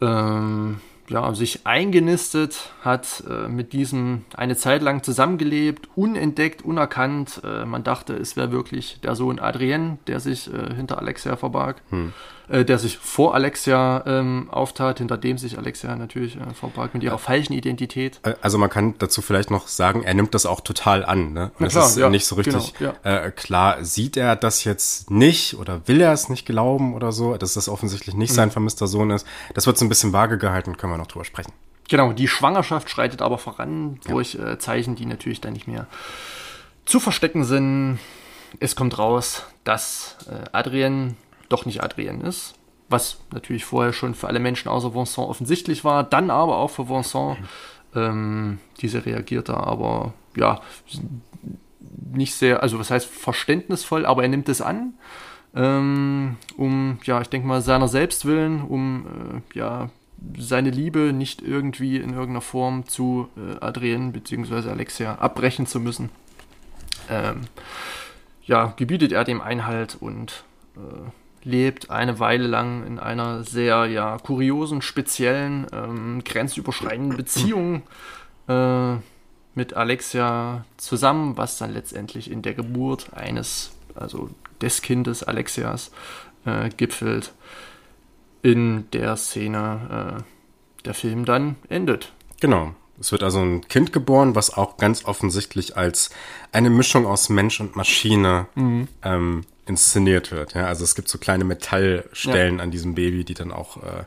ähm, ja, sich eingenistet, hat äh, mit diesem eine Zeit lang zusammengelebt, unentdeckt, unerkannt. Äh, man dachte, es wäre wirklich der Sohn Adrien, der sich äh, hinter Alexia verbarg, hm. Äh, der sich vor Alexia ähm, auftat, hinter dem sich Alexia natürlich äh, verbarg mit ihrer falschen Identität. Äh, also man kann dazu vielleicht noch sagen, er nimmt das auch total an. Ne? Und klar, ist ja, nicht so richtig genau, ja. klar, sieht er das jetzt nicht oder will er es nicht glauben oder so, dass das offensichtlich nicht hm. sein vermisster Sohn ist. Das wird so ein bisschen vage gehalten, können wir noch drüber sprechen. Genau, die Schwangerschaft schreitet aber voran durch ja. äh, Zeichen, die natürlich dann nicht mehr zu verstecken sind. Es kommt raus, dass äh, Adrien doch nicht Adrien ist, was natürlich vorher schon für alle Menschen außer Vincent offensichtlich war, dann aber auch für Vincent. Mhm. Ähm, diese reagiert da aber ja nicht sehr, also was heißt verständnisvoll, aber er nimmt es an, ähm, um ja, ich denke mal seiner selbst willen, um äh, ja seine Liebe nicht irgendwie in irgendeiner Form zu äh, Adrien bzw. Alexia abbrechen zu müssen. Ähm, ja, gebietet er dem Einhalt und äh, lebt eine Weile lang in einer sehr ja, kuriosen, speziellen, ähm, grenzüberschreitenden Beziehung äh, mit Alexia zusammen, was dann letztendlich in der Geburt eines, also des Kindes Alexias, äh, gipfelt in der Szene äh, der Film dann endet. Genau. Es wird also ein Kind geboren, was auch ganz offensichtlich als eine Mischung aus Mensch und Maschine mhm. ähm, inszeniert wird. Ja, also es gibt so kleine Metallstellen ja. an diesem Baby, die dann auch äh,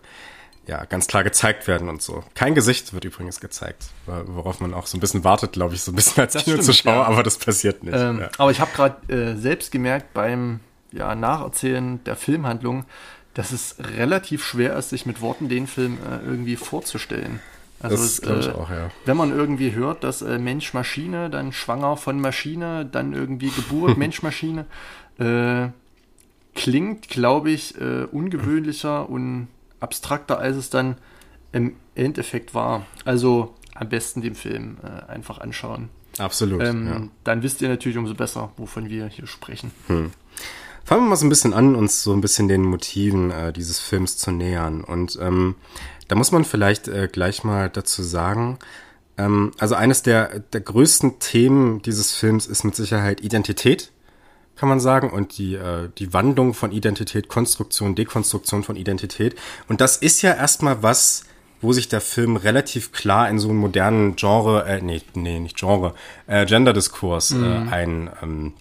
ja ganz klar gezeigt werden und so. Kein Gesicht wird übrigens gezeigt, worauf man auch so ein bisschen wartet, glaube ich, so ein bisschen als Kinozuschauer, ja. aber das passiert nicht. Ähm, ja. Aber ich habe gerade äh, selbst gemerkt beim ja, Nacherzählen der Filmhandlung, dass es relativ schwer ist, sich mit Worten den Film äh, irgendwie vorzustellen. Also das ich äh, auch, ja. Wenn man irgendwie hört, dass äh, Mensch Maschine, dann schwanger von Maschine, dann irgendwie Geburt <laughs> Mensch Maschine, äh, klingt, glaube ich, äh, ungewöhnlicher und abstrakter, als es dann im Endeffekt war. Also am besten den Film äh, einfach anschauen. Absolut. Ähm, ja. Dann wisst ihr natürlich umso besser, wovon wir hier sprechen. Hm. Fangen wir mal so ein bisschen an, uns so ein bisschen den Motiven äh, dieses Films zu nähern. Und ähm, da muss man vielleicht äh, gleich mal dazu sagen, ähm, also eines der, der größten Themen dieses Films ist mit Sicherheit Identität, kann man sagen, und die, äh, die Wandlung von Identität, Konstruktion, Dekonstruktion von Identität. Und das ist ja erstmal was, wo sich der Film relativ klar in so einen modernen Genre, äh, nee, nee, nicht Genre, äh, Gender-Diskurs mhm. äh, ein, ähm,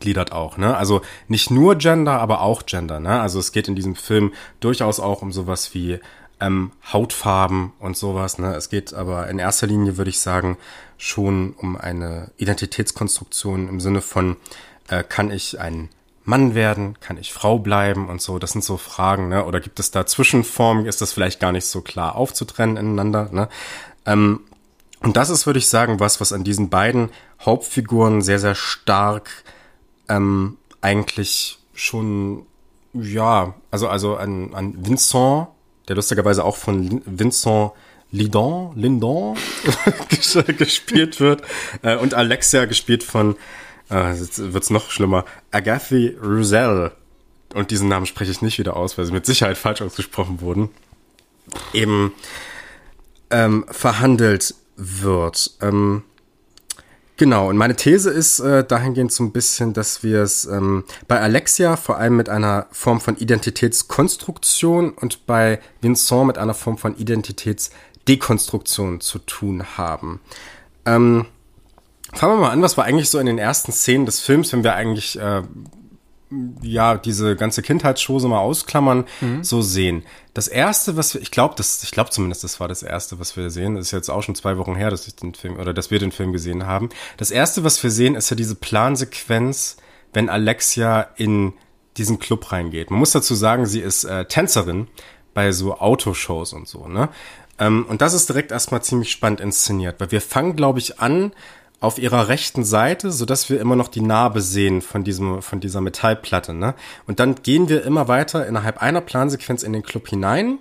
gliedert auch, ne? Also nicht nur Gender, aber auch Gender, ne? Also es geht in diesem Film durchaus auch um sowas wie ähm, Hautfarben und sowas, ne? Es geht aber in erster Linie, würde ich sagen, schon um eine Identitätskonstruktion im Sinne von, äh, kann ich ein Mann werden, kann ich Frau bleiben und so, das sind so Fragen, ne? Oder gibt es da Zwischenformen, ist das vielleicht gar nicht so klar aufzutrennen ineinander, ne? Ähm, und das ist, würde ich sagen, was, was an diesen beiden Hauptfiguren sehr, sehr stark ähm, eigentlich schon, ja, also, also an, an Vincent, der lustigerweise auch von Vincent Lidon, Lindon <laughs> gespielt wird, äh, und Alexia gespielt von, äh, jetzt wird's noch schlimmer, Agathe Roussel. Und diesen Namen spreche ich nicht wieder aus, weil sie mit Sicherheit falsch ausgesprochen wurden. Eben ähm, verhandelt wird. Ähm, Genau, und meine These ist äh, dahingehend so ein bisschen, dass wir es ähm, bei Alexia vor allem mit einer Form von Identitätskonstruktion und bei Vincent mit einer Form von Identitätsdekonstruktion zu tun haben. Ähm, fangen wir mal an, was war eigentlich so in den ersten Szenen des Films, wenn wir eigentlich äh, ja, diese ganze Kindheitsschose mal ausklammern, mhm. so sehen. Das erste, was wir, ich glaube, das, ich glaube zumindest, das war das erste, was wir sehen. Das ist jetzt auch schon zwei Wochen her, dass ich den Film, oder dass wir den Film gesehen haben. Das erste, was wir sehen, ist ja diese Plansequenz, wenn Alexia in diesen Club reingeht. Man muss dazu sagen, sie ist äh, Tänzerin bei so Autoshows und so, ne? Ähm, und das ist direkt erstmal ziemlich spannend inszeniert, weil wir fangen, glaube ich, an, auf ihrer rechten Seite, so dass wir immer noch die Narbe sehen von diesem, von dieser Metallplatte, ne? Und dann gehen wir immer weiter innerhalb einer Plansequenz in den Club hinein,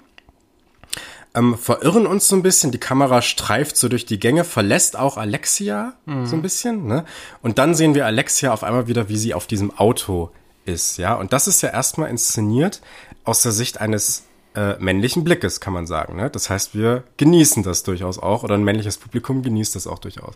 ähm, verirren uns so ein bisschen, die Kamera streift so durch die Gänge, verlässt auch Alexia mhm. so ein bisschen, ne? Und dann sehen wir Alexia auf einmal wieder, wie sie auf diesem Auto ist, ja? Und das ist ja erstmal inszeniert aus der Sicht eines äh, männlichen Blickes, kann man sagen. Ne? Das heißt, wir genießen das durchaus auch oder ein männliches Publikum genießt das auch durchaus.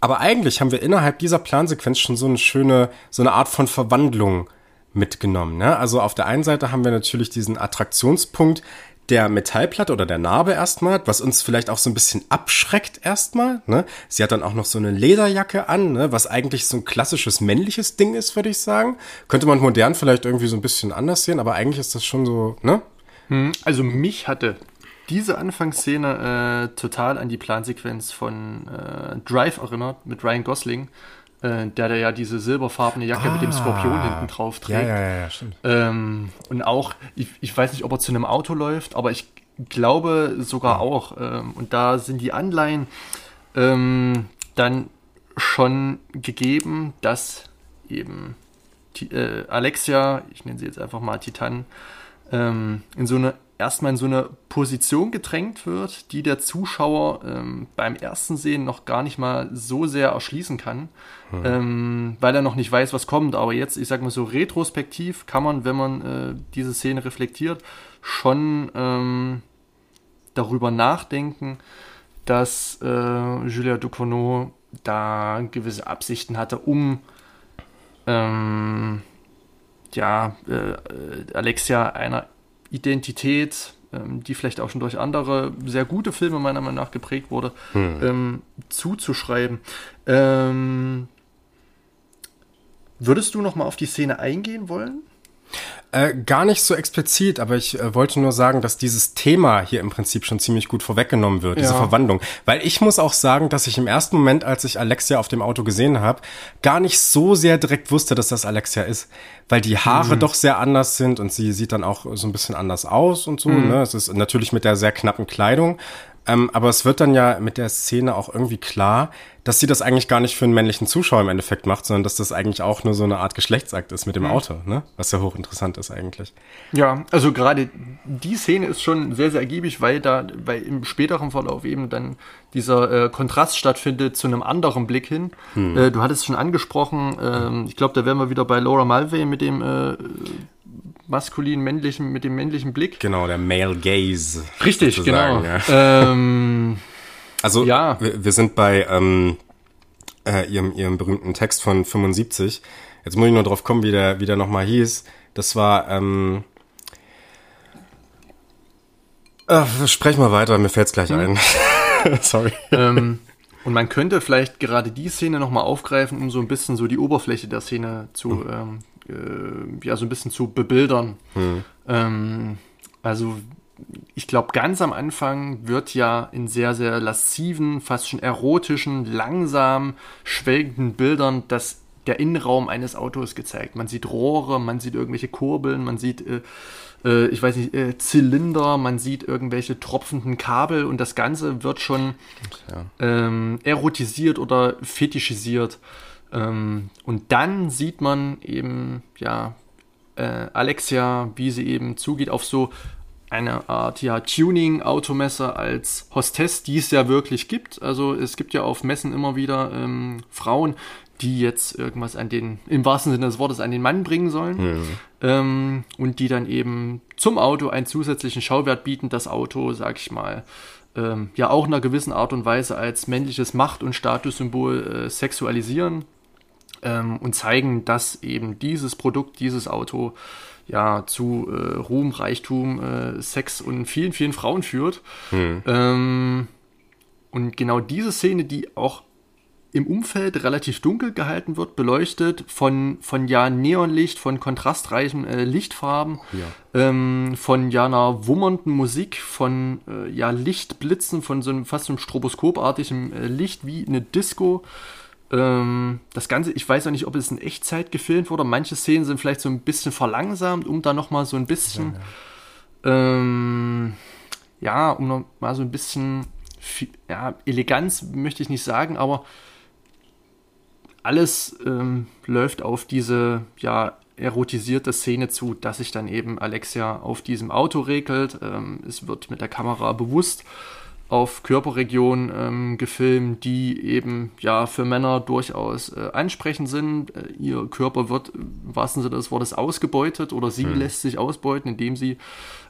Aber eigentlich haben wir innerhalb dieser Plansequenz schon so eine schöne, so eine Art von Verwandlung mitgenommen. Ne? Also auf der einen Seite haben wir natürlich diesen Attraktionspunkt der Metallplatte oder der Narbe erstmal, was uns vielleicht auch so ein bisschen abschreckt erstmal. Ne? Sie hat dann auch noch so eine Lederjacke an, ne? was eigentlich so ein klassisches männliches Ding ist, würde ich sagen. Könnte man modern vielleicht irgendwie so ein bisschen anders sehen, aber eigentlich ist das schon so, ne? Hm, also mich hatte diese Anfangsszene äh, total an die Plansequenz von äh, Drive erinnert mit Ryan Gosling, äh, der, der ja diese silberfarbene Jacke ah, mit dem Skorpion ah. hinten drauf trägt. Ja, ja, ja, stimmt. Ähm, und auch, ich, ich weiß nicht, ob er zu einem Auto läuft, aber ich glaube sogar auch. Ähm, und da sind die Anleihen ähm, dann schon gegeben, dass eben die, äh, Alexia, ich nenne sie jetzt einfach mal Titan, ähm, in so eine erstmal in so eine Position gedrängt wird, die der Zuschauer ähm, beim ersten Sehen noch gar nicht mal so sehr erschließen kann, hm. ähm, weil er noch nicht weiß, was kommt. Aber jetzt, ich sag mal so, retrospektiv kann man, wenn man äh, diese Szene reflektiert, schon ähm, darüber nachdenken, dass äh, Julia Ducournau da gewisse Absichten hatte, um ähm, ja, äh, Alexia einer Identität, ähm, die vielleicht auch schon durch andere sehr gute Filme meiner Meinung nach geprägt wurde, hm. ähm, zuzuschreiben. Ähm, würdest du noch mal auf die Szene eingehen wollen? Äh, gar nicht so explizit, aber ich äh, wollte nur sagen, dass dieses Thema hier im Prinzip schon ziemlich gut vorweggenommen wird, ja. diese Verwandlung. Weil ich muss auch sagen, dass ich im ersten Moment, als ich Alexia auf dem Auto gesehen habe, gar nicht so sehr direkt wusste, dass das Alexia ist. Weil die Haare mhm. doch sehr anders sind und sie sieht dann auch so ein bisschen anders aus und so. Mhm. Ne? Es ist natürlich mit der sehr knappen Kleidung. Ähm, aber es wird dann ja mit der Szene auch irgendwie klar, dass sie das eigentlich gar nicht für einen männlichen Zuschauer im Endeffekt macht, sondern dass das eigentlich auch nur so eine Art Geschlechtsakt ist mit dem mhm. Auto, ne? Was ja hochinteressant ist eigentlich. Ja, also gerade die Szene ist schon sehr, sehr ergiebig, weil da, weil im späteren Verlauf eben dann dieser äh, Kontrast stattfindet zu einem anderen Blick hin. Hm. Äh, du hattest es schon angesprochen, ähm, ich glaube, da wären wir wieder bei Laura Mulvey mit dem äh, maskulinen, männlichen, mit dem männlichen Blick. Genau, der Male Gaze. Richtig, genau. Ja. Ähm, also ja. wir, wir sind bei ähm, äh, ihrem, ihrem berühmten Text von 75. Jetzt muss ich nur drauf kommen, wie der, wie der nochmal hieß. Das war, ähm, äh, sprech mal weiter, mir fällt's gleich hm. ein. <laughs> Sorry. Ähm, und man könnte vielleicht gerade die Szene nochmal aufgreifen, um so ein bisschen so die Oberfläche der Szene zu, hm. ähm, äh, ja, so ein bisschen zu bebildern. Hm. Ähm, also ich glaube, ganz am Anfang wird ja in sehr, sehr lassiven, fast schon erotischen, langsam schwelgenden Bildern das, der Innenraum eines Autos gezeigt. Man sieht Rohre, man sieht irgendwelche Kurbeln, man sieht, äh, äh, ich weiß nicht, äh, Zylinder, man sieht irgendwelche tropfenden Kabel und das Ganze wird schon ja. ähm, erotisiert oder fetischisiert. Ähm, und dann sieht man eben, ja, äh, Alexia, wie sie eben zugeht auf so eine Art ja, Tuning-Automesse als Hostess, die es ja wirklich gibt. Also es gibt ja auf Messen immer wieder ähm, Frauen, die jetzt irgendwas an den, im wahrsten Sinne des Wortes, an den Mann bringen sollen. Mhm. Ähm, und die dann eben zum Auto einen zusätzlichen Schauwert bieten, das Auto, sag ich mal, ähm, ja auch in einer gewissen Art und Weise als männliches Macht- und Statussymbol äh, sexualisieren ähm, und zeigen, dass eben dieses Produkt, dieses Auto ja zu äh, Ruhm, Reichtum, äh, Sex und vielen, vielen Frauen führt. Hm. Ähm, und genau diese Szene, die auch im Umfeld relativ dunkel gehalten wird, beleuchtet von, von ja Neonlicht, von kontrastreichen äh, Lichtfarben, ja. ähm, von ja einer wummernden Musik, von äh, ja Lichtblitzen, von so einem fast so einem stroboskopartigen äh, Licht wie eine Disco. Ähm, das Ganze, ich weiß auch nicht, ob es in Echtzeit gefilmt wurde. Manche Szenen sind vielleicht so ein bisschen verlangsamt, um da nochmal so ein bisschen, ja, ja. Ähm, ja um nochmal so ein bisschen, ja, Eleganz möchte ich nicht sagen, aber alles ähm, läuft auf diese, ja, erotisierte Szene zu, dass sich dann eben Alexia auf diesem Auto regelt. Ähm, es wird mit der Kamera bewusst auf Körperregionen ähm, gefilmt, die eben ja für Männer durchaus äh, ansprechend sind. Äh, ihr Körper wird im wahrsten Sinne des Wortes ausgebeutet oder sie hm. lässt sich ausbeuten, indem sie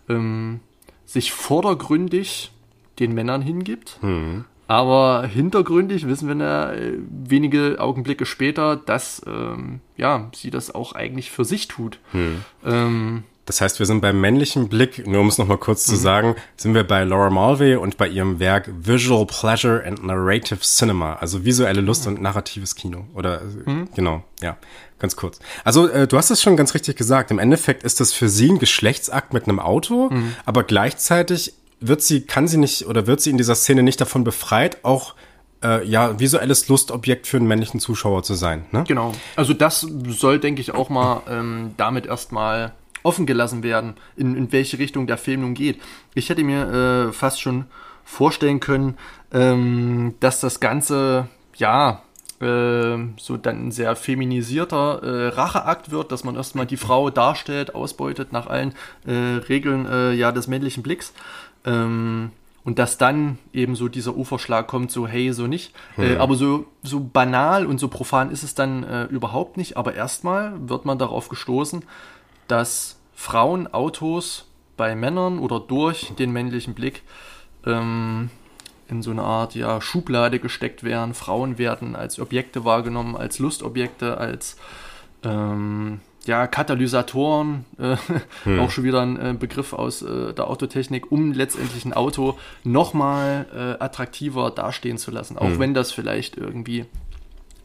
ähm, sich vordergründig den Männern hingibt. Hm. Aber hintergründig wissen wir ja, äh, wenige Augenblicke später, dass ähm, ja, sie das auch eigentlich für sich tut. Hm. Das heißt, wir sind beim männlichen Blick, nur um es nochmal kurz mhm. zu sagen, sind wir bei Laura Mulvey und bei ihrem Werk Visual Pleasure and Narrative Cinema, also visuelle Lust mhm. und narratives Kino. Oder mhm. genau, ja, ganz kurz. Also äh, du hast es schon ganz richtig gesagt. Im Endeffekt ist das für sie ein Geschlechtsakt mit einem Auto, mhm. aber gleichzeitig wird sie, kann sie nicht oder wird sie in dieser Szene nicht davon befreit, auch äh, ja, visuelles Lustobjekt für einen männlichen Zuschauer zu sein. Ne? Genau. Also das soll, denke ich, auch mal ähm, damit erstmal offen gelassen werden, in, in welche Richtung der Film nun geht. Ich hätte mir äh, fast schon vorstellen können, ähm, dass das Ganze, ja, äh, so dann ein sehr feminisierter äh, Racheakt wird, dass man erstmal die Frau darstellt, ausbeutet nach allen äh, Regeln äh, ja, des männlichen Blicks. Ähm, und dass dann eben so dieser Uferschlag kommt, so hey, so nicht. Äh, hm. aber so, so banal und so profan ist es dann äh, überhaupt nicht. Aber erstmal wird man darauf gestoßen, dass Frauenautos bei Männern oder durch den männlichen Blick ähm, in so eine Art ja, Schublade gesteckt werden. Frauen werden als Objekte wahrgenommen, als Lustobjekte, als ähm, ja, Katalysatoren, äh, <laughs> hm. auch schon wieder ein äh, Begriff aus äh, der Autotechnik, um letztendlich ein Auto nochmal äh, attraktiver dastehen zu lassen. Auch hm. wenn das vielleicht irgendwie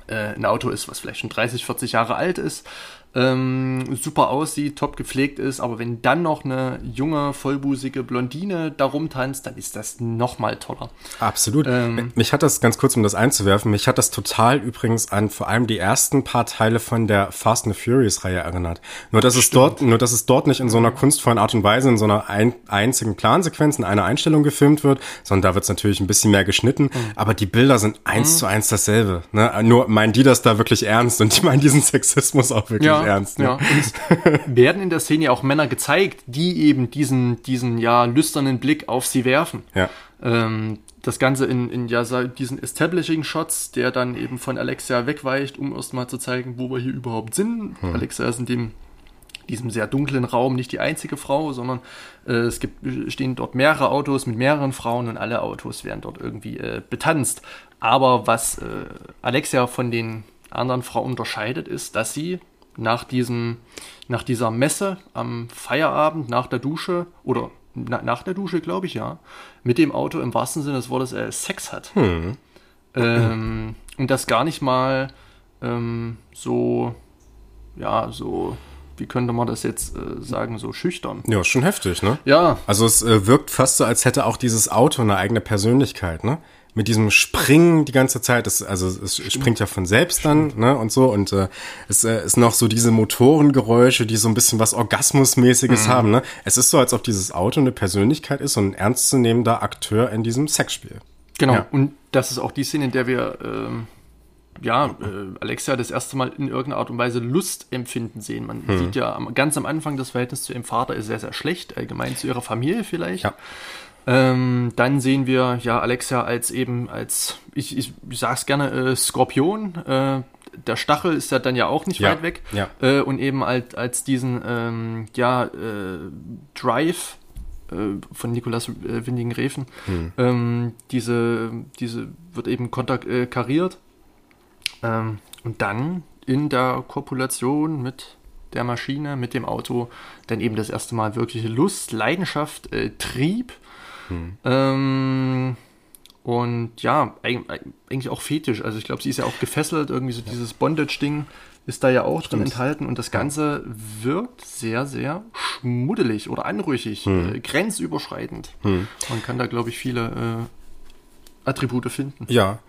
äh, ein Auto ist, was vielleicht schon 30, 40 Jahre alt ist, ähm, super aussieht, top gepflegt ist, aber wenn dann noch eine junge, vollbusige Blondine da rumtanzt, dann ist das noch mal toller. Absolut. Ähm, mich hat das, ganz kurz um das einzuwerfen, mich hat das total übrigens an vor allem die ersten paar Teile von der Fast and Furious Reihe erinnert. Nur, dass Stimmt. es dort, nur, dass es dort nicht in so einer kunstvollen Art und Weise, in so einer ein, einzigen Plansequenz, in einer Einstellung gefilmt wird, sondern da wird es natürlich ein bisschen mehr geschnitten, mhm. aber die Bilder sind eins mhm. zu eins dasselbe. Ne? Nur meinen die das da wirklich ernst und die meinen diesen Sexismus auch wirklich ja ernst. Ne? Ja, und <laughs> werden in der Szene auch Männer gezeigt, die eben diesen, diesen ja lüsternen Blick auf sie werfen. Ja. Ähm, das Ganze in, in ja, diesen Establishing Shots, der dann eben von Alexia wegweicht, um erstmal zu zeigen, wo wir hier überhaupt sind. Hm. Alexia ist in dem diesem sehr dunklen Raum nicht die einzige Frau, sondern äh, es gibt, stehen dort mehrere Autos mit mehreren Frauen und alle Autos werden dort irgendwie äh, betanzt. Aber was äh, Alexia von den anderen Frauen unterscheidet, ist, dass sie nach, diesem, nach dieser Messe am Feierabend, nach der Dusche oder na, nach der Dusche, glaube ich, ja, mit dem Auto im wahrsten Sinne des Wortes äh, Sex hat. Hm. Ähm, und das gar nicht mal ähm, so, ja, so wie könnte man das jetzt äh, sagen, so schüchtern. Ja, schon heftig, ne? Ja. Also es äh, wirkt fast so, als hätte auch dieses Auto eine eigene Persönlichkeit, ne? Mit diesem Springen die ganze Zeit, das, also es springt ja von selbst dann, ne, und so, und äh, es äh, ist noch so diese Motorengeräusche, die so ein bisschen was Orgasmusmäßiges mhm. haben, ne. Es ist so, als ob dieses Auto eine Persönlichkeit ist und ein ernstzunehmender Akteur in diesem Sexspiel. Genau, ja. und das ist auch die Szene, in der wir, ähm, ja, äh, Alexia das erste Mal in irgendeiner Art und Weise Lust empfinden sehen. Man mhm. sieht ja am, ganz am Anfang, das Verhältnis zu ihrem Vater ist sehr, sehr schlecht, allgemein zu ihrer Familie vielleicht. Ja. Ähm, dann sehen wir ja Alexia als eben als, ich, ich, ich sag's gerne, äh, Skorpion. Äh, der Stachel ist ja dann ja auch nicht ja, weit weg. Ja. Äh, und eben als, als diesen ähm, ja, äh, Drive äh, von Nikolaus äh, Windigen-Refen. Hm. Ähm, diese, diese wird eben konterkariert. Ähm, und dann in der Kopulation mit der Maschine, mit dem Auto, dann eben das erste Mal wirkliche Lust, Leidenschaft, Trieb hm. Ähm, und ja, eigentlich auch fetisch. Also ich glaube, sie ist ja auch gefesselt, irgendwie so dieses Bondage-Ding ist da ja auch Stimmt. drin enthalten und das Ganze wirkt sehr, sehr schmuddelig oder anrüchig, hm. äh, grenzüberschreitend. Hm. Man kann da, glaube ich, viele äh, Attribute finden. Ja,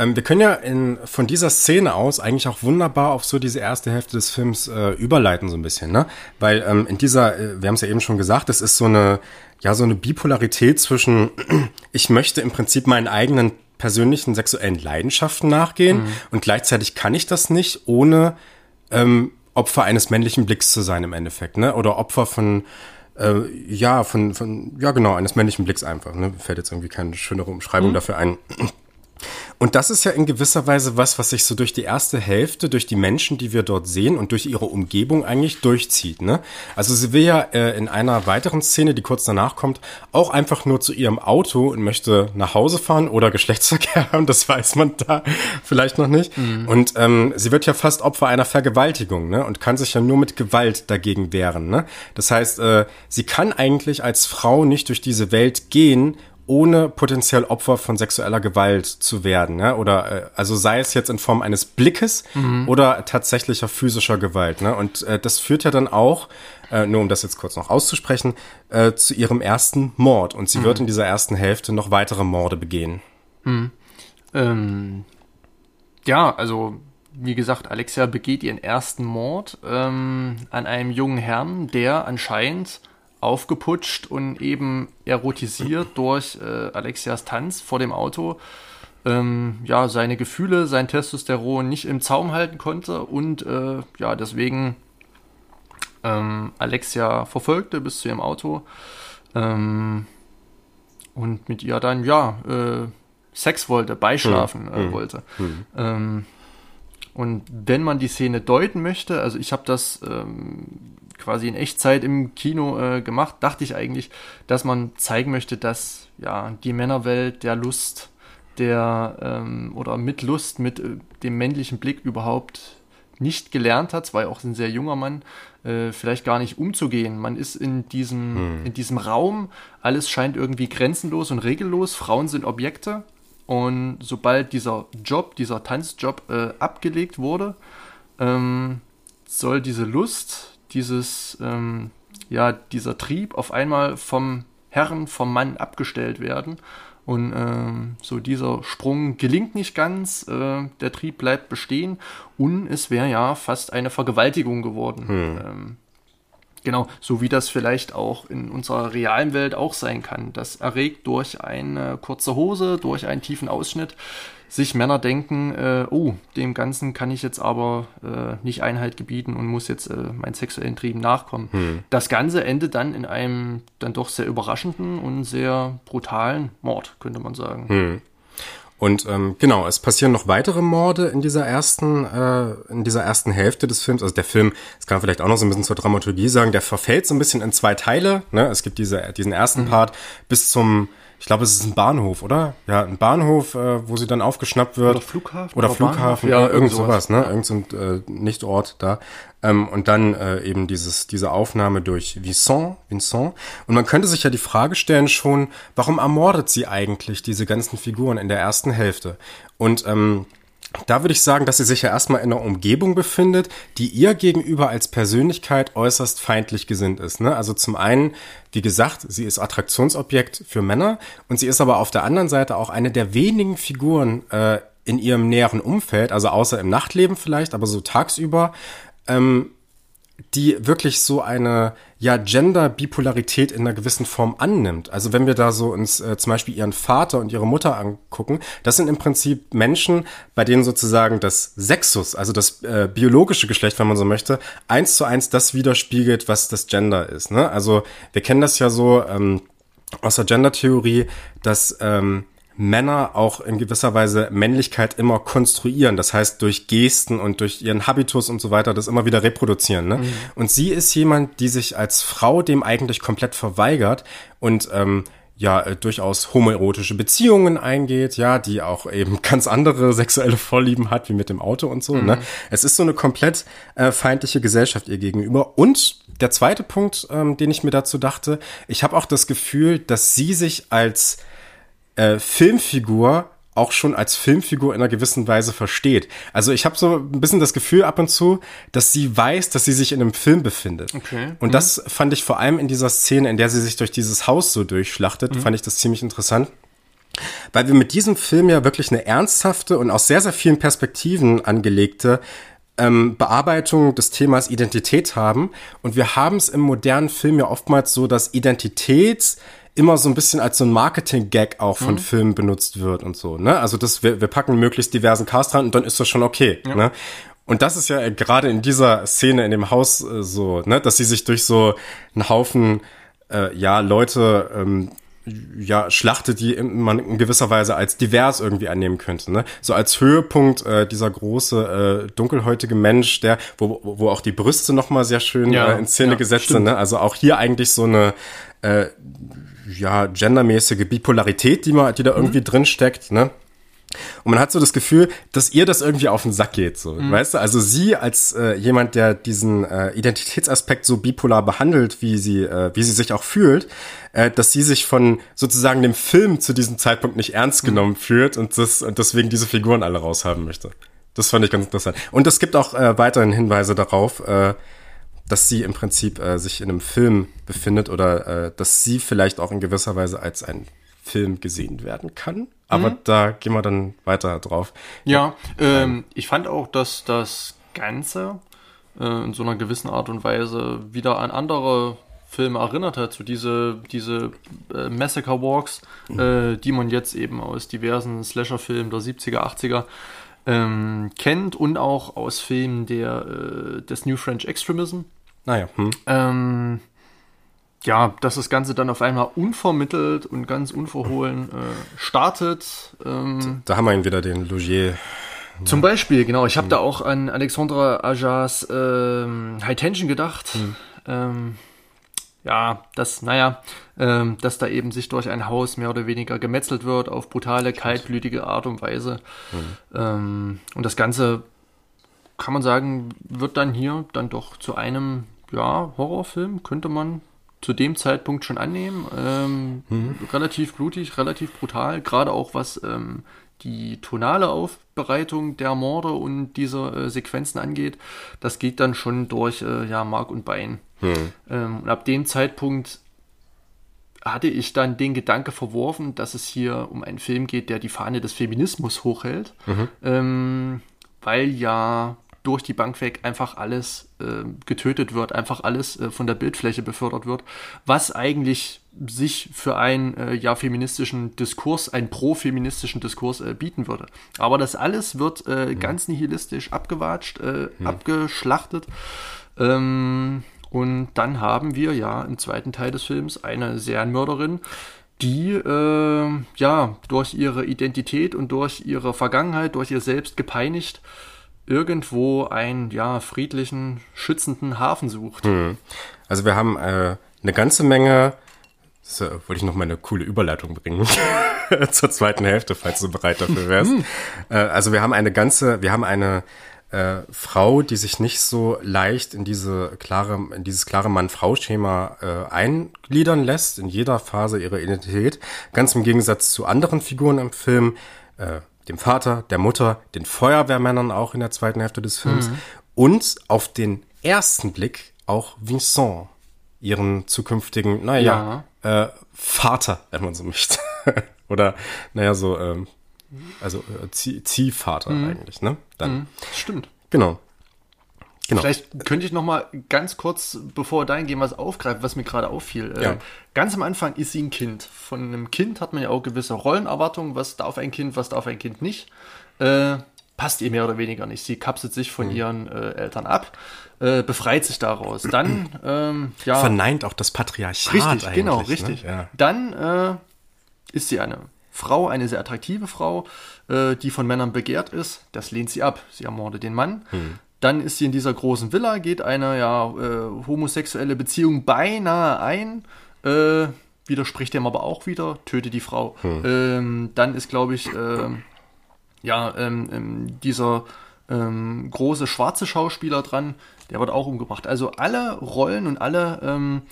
ähm, wir können ja in, von dieser Szene aus eigentlich auch wunderbar auf so diese erste Hälfte des Films äh, überleiten, so ein bisschen, ne? Weil ähm, in dieser, äh, wir haben es ja eben schon gesagt, es ist so eine, ja, so eine Bipolarität zwischen, <clears throat> ich möchte im Prinzip meinen eigenen persönlichen sexuellen Leidenschaften nachgehen mhm. und gleichzeitig kann ich das nicht, ohne ähm, Opfer eines männlichen Blicks zu sein im Endeffekt, ne? Oder Opfer von äh, ja, von, von, ja genau, eines männlichen Blicks einfach. Ne? Fällt jetzt irgendwie keine schönere Umschreibung mhm. dafür ein. Und das ist ja in gewisser Weise was, was sich so durch die erste Hälfte, durch die Menschen, die wir dort sehen und durch ihre Umgebung eigentlich durchzieht. Ne? Also sie will ja äh, in einer weiteren Szene, die kurz danach kommt, auch einfach nur zu ihrem Auto und möchte nach Hause fahren oder Geschlechtsverkehr haben, das weiß man da vielleicht noch nicht. Mhm. Und ähm, sie wird ja fast Opfer einer Vergewaltigung ne? und kann sich ja nur mit Gewalt dagegen wehren. Ne? Das heißt, äh, sie kann eigentlich als Frau nicht durch diese Welt gehen ohne potenziell Opfer von sexueller Gewalt zu werden. Ne? Oder äh, also sei es jetzt in Form eines Blickes mhm. oder tatsächlicher physischer Gewalt. Ne? Und äh, das führt ja dann auch, äh, nur um das jetzt kurz noch auszusprechen, äh, zu ihrem ersten Mord. Und sie mhm. wird in dieser ersten Hälfte noch weitere Morde begehen. Mhm. Ähm, ja, also wie gesagt, Alexia begeht ihren ersten Mord ähm, an einem jungen Herrn, der anscheinend aufgeputscht und eben erotisiert <clears throat> durch äh, Alexias Tanz vor dem Auto ähm, ja seine Gefühle, sein Testosteron nicht im Zaum halten konnte und äh, ja deswegen ähm, Alexia verfolgte bis zu ihrem Auto ähm, und mit ihr dann ja äh, Sex wollte, beischlafen hm. äh, hm. wollte. Hm. und wenn man die Szene deuten möchte, also ich habe das ähm, quasi in Echtzeit im Kino äh, gemacht, dachte ich eigentlich, dass man zeigen möchte, dass ja die Männerwelt der Lust, der ähm, oder mit Lust, mit äh, dem männlichen Blick überhaupt nicht gelernt hat, war ja auch ein sehr junger Mann, äh, vielleicht gar nicht umzugehen. Man ist in diesem, hm. in diesem Raum, alles scheint irgendwie grenzenlos und regellos, Frauen sind Objekte und sobald dieser Job, dieser Tanzjob äh, abgelegt wurde, ähm, soll diese Lust, dieses, ähm, ja, dieser Trieb auf einmal vom Herren, vom Mann abgestellt werden. Und ähm, so dieser Sprung gelingt nicht ganz, äh, der Trieb bleibt bestehen und es wäre ja fast eine Vergewaltigung geworden. Hm. Ähm, genau, so wie das vielleicht auch in unserer realen Welt auch sein kann. Das erregt durch eine kurze Hose, durch einen tiefen Ausschnitt sich Männer denken, äh, oh, dem Ganzen kann ich jetzt aber äh, nicht Einhalt gebieten und muss jetzt äh, meinen sexuellen Trieben nachkommen. Hm. Das Ganze endet dann in einem dann doch sehr überraschenden und sehr brutalen Mord, könnte man sagen. Hm. Und ähm, genau, es passieren noch weitere Morde in dieser ersten, äh, in dieser ersten Hälfte des Films. Also der Film, das kann man vielleicht auch noch so ein bisschen zur Dramaturgie sagen, der verfällt so ein bisschen in zwei Teile. Ne? Es gibt diese, diesen ersten mhm. Part bis zum ich glaube, es ist ein Bahnhof, oder? Ja, ein Bahnhof, äh, wo sie dann aufgeschnappt wird. Oder Flughafen. Oder, oder Flughafen, ja, irgend sowas, ne? Irgend so ein äh, Nichtort da. Ähm, und dann äh, eben dieses, diese Aufnahme durch Vincent, Vincent. Und man könnte sich ja die Frage stellen schon, warum ermordet sie eigentlich diese ganzen Figuren in der ersten Hälfte? Und ähm, da würde ich sagen, dass sie sich ja erstmal in einer Umgebung befindet, die ihr gegenüber als Persönlichkeit äußerst feindlich gesinnt ist. Ne? Also zum einen, wie gesagt, sie ist Attraktionsobjekt für Männer und sie ist aber auf der anderen Seite auch eine der wenigen Figuren äh, in ihrem näheren Umfeld, also außer im Nachtleben vielleicht, aber so tagsüber, ähm, die wirklich so eine ja Gender-Bipolarität in einer gewissen Form annimmt. Also wenn wir da so uns äh, zum Beispiel ihren Vater und ihre Mutter angucken, das sind im Prinzip Menschen, bei denen sozusagen das Sexus, also das äh, biologische Geschlecht, wenn man so möchte, eins zu eins das widerspiegelt, was das Gender ist. Ne? Also wir kennen das ja so ähm, aus der Gender-Theorie, dass ähm, Männer auch in gewisser Weise Männlichkeit immer konstruieren. Das heißt, durch Gesten und durch ihren Habitus und so weiter das immer wieder reproduzieren. Ne? Mhm. Und sie ist jemand, die sich als Frau dem eigentlich komplett verweigert und ähm, ja äh, durchaus homoerotische Beziehungen eingeht, ja, die auch eben <laughs> ganz andere sexuelle Vorlieben hat, wie mit dem Auto und so. Ne? Mhm. Ne? Es ist so eine komplett äh, feindliche Gesellschaft ihr gegenüber. Und der zweite Punkt, ähm, den ich mir dazu dachte, ich habe auch das Gefühl, dass sie sich als äh, Filmfigur auch schon als Filmfigur in einer gewissen Weise versteht. Also ich habe so ein bisschen das Gefühl ab und zu, dass sie weiß, dass sie sich in einem Film befindet. Okay. Und mhm. das fand ich vor allem in dieser Szene, in der sie sich durch dieses Haus so durchschlachtet, mhm. fand ich das ziemlich interessant. Weil wir mit diesem Film ja wirklich eine ernsthafte und aus sehr, sehr vielen Perspektiven angelegte ähm, Bearbeitung des Themas Identität haben. Und wir haben es im modernen Film ja oftmals so, dass Identität immer so ein bisschen als so ein Marketing-Gag auch von mhm. Filmen benutzt wird und so. Ne? Also das, wir, wir packen möglichst diversen Cast rein und dann ist das schon okay. Ja. Ne? Und das ist ja gerade in dieser Szene in dem Haus äh, so, ne, dass sie sich durch so einen Haufen äh, ja, Leute, ähm, ja, schlachtet, die man in gewisser Weise als divers irgendwie annehmen könnte. Ne? So als Höhepunkt äh, dieser große äh, dunkelhäutige Mensch, der, wo, wo auch die Brüste nochmal sehr schön Ja, äh, in Szene ja, gesetzt stimmt. sind. Ne? Also auch hier eigentlich so eine äh, ja, gendermäßige Bipolarität, die man, die da irgendwie drin steckt, ne? Und man hat so das Gefühl, dass ihr das irgendwie auf den Sack geht, so, weißt du? Also sie als äh, jemand, der diesen äh, Identitätsaspekt so bipolar behandelt, wie sie, äh, wie sie sich auch fühlt, äh, dass sie sich von sozusagen dem Film zu diesem Zeitpunkt nicht ernst genommen fühlt und das und deswegen diese Figuren alle raushaben möchte. Das fand ich ganz interessant. Und es gibt auch äh, weiterhin Hinweise darauf, äh, dass sie im Prinzip äh, sich in einem Film befindet oder äh, dass sie vielleicht auch in gewisser Weise als ein Film gesehen werden kann. Aber da gehen wir dann weiter drauf. Ja, ähm, ich fand auch, dass das Ganze äh, in so einer gewissen Art und Weise wieder an andere Filme erinnert hat, so diese, diese äh, Massacre Walks, äh, die man jetzt eben aus diversen Slasher-Filmen der 70er, 80er ähm, kennt und auch aus Filmen der, äh, des New French Extremism. Naja, hm. Ähm, ja, dass das Ganze dann auf einmal unvermittelt und ganz unverhohlen äh, startet. Ähm, da haben wir ihn wieder, den Logier. zum Beispiel, genau. Ich habe da auch an Alexandra Ajas ähm, High Tension gedacht. Ähm, ja, das, naja, ähm, dass da eben sich durch ein Haus mehr oder weniger gemetzelt wird auf brutale, kaltblütige Art und Weise. Ähm, und das Ganze, kann man sagen, wird dann hier dann doch zu einem, ja, Horrorfilm, könnte man zu dem Zeitpunkt schon annehmen. Ähm, Relativ blutig, relativ brutal, gerade auch was ähm, die tonale Aufbereitung der Morde und dieser äh, Sequenzen angeht. Das geht dann schon durch äh, ja, Mark und Bein. Ähm, und ab dem Zeitpunkt hatte ich dann den Gedanke verworfen, dass es hier um einen Film geht, der die Fahne des Feminismus hochhält, ähm, weil ja durch die Bank weg einfach alles äh, getötet wird, einfach alles äh, von der Bildfläche befördert wird, was eigentlich sich für einen äh, ja feministischen Diskurs, einen pro-feministischen Diskurs äh, bieten würde. Aber das alles wird äh, ganz nihilistisch abgewatscht, äh, abgeschlachtet. Ähm, und dann haben wir ja im zweiten Teil des Films eine Serienmörderin, die äh, ja durch ihre Identität und durch ihre Vergangenheit, durch ihr Selbst gepeinigt, irgendwo einen ja friedlichen, schützenden Hafen sucht. Also wir haben äh, eine ganze Menge, so, wollte ich noch mal eine coole Überleitung bringen <laughs> zur zweiten Hälfte, falls du bereit dafür wärst. äh, also wir haben eine ganze, wir haben eine äh, Frau, die sich nicht so leicht in diese klare, in dieses klare Mann-Frau-Schema äh, eingliedern lässt, in jeder Phase ihrer Identität. Ganz im Gegensatz zu anderen Figuren im Film, äh, dem Vater, der Mutter, den Feuerwehrmännern auch in der zweiten Hälfte des Films und auf den ersten Blick auch Vincent, ihren zukünftigen, naja, äh, Vater, wenn man so möchte. <laughs> Oder, naja, so, ähm, also äh, Zieh Ziehvater eigentlich, ne? Dann. Stimmt. Genau. Genau. Vielleicht könnte ich noch mal ganz kurz, bevor wir dahin gehen, was aufgreifen, was mir gerade auffiel. Äh, Ja. Ganz am Anfang ist sie ein Kind. Von einem Kind hat man ja auch gewisse Rollenerwartungen. Was darf ein Kind, was darf ein Kind nicht? Äh, passt ihr mehr oder weniger nicht. Sie kapselt sich Mhm. von ihren äh, Eltern ab, äh, befreit sich daraus. Dann, ähm, ja. Verneint auch das Patriarchat Richtig, eigentlich. genau, ne? richtig. Ja. Dann äh, ist sie eine Frau, eine sehr attraktive Frau, äh, die von Männern begehrt ist. Das lehnt sie ab. Sie ermordet den Mann. Hm. Dann ist sie in dieser großen Villa, geht eine ja, äh, homosexuelle Beziehung beinahe ein, äh, widerspricht dem aber auch wieder, tötet die Frau. Hm. Ähm, dann ist, glaube ich, ähm, ja, ähm, ähm, dieser ähm, große schwarze Schauspieler dran, der wird auch umgebracht. Also alle Rollen und alle, ähm,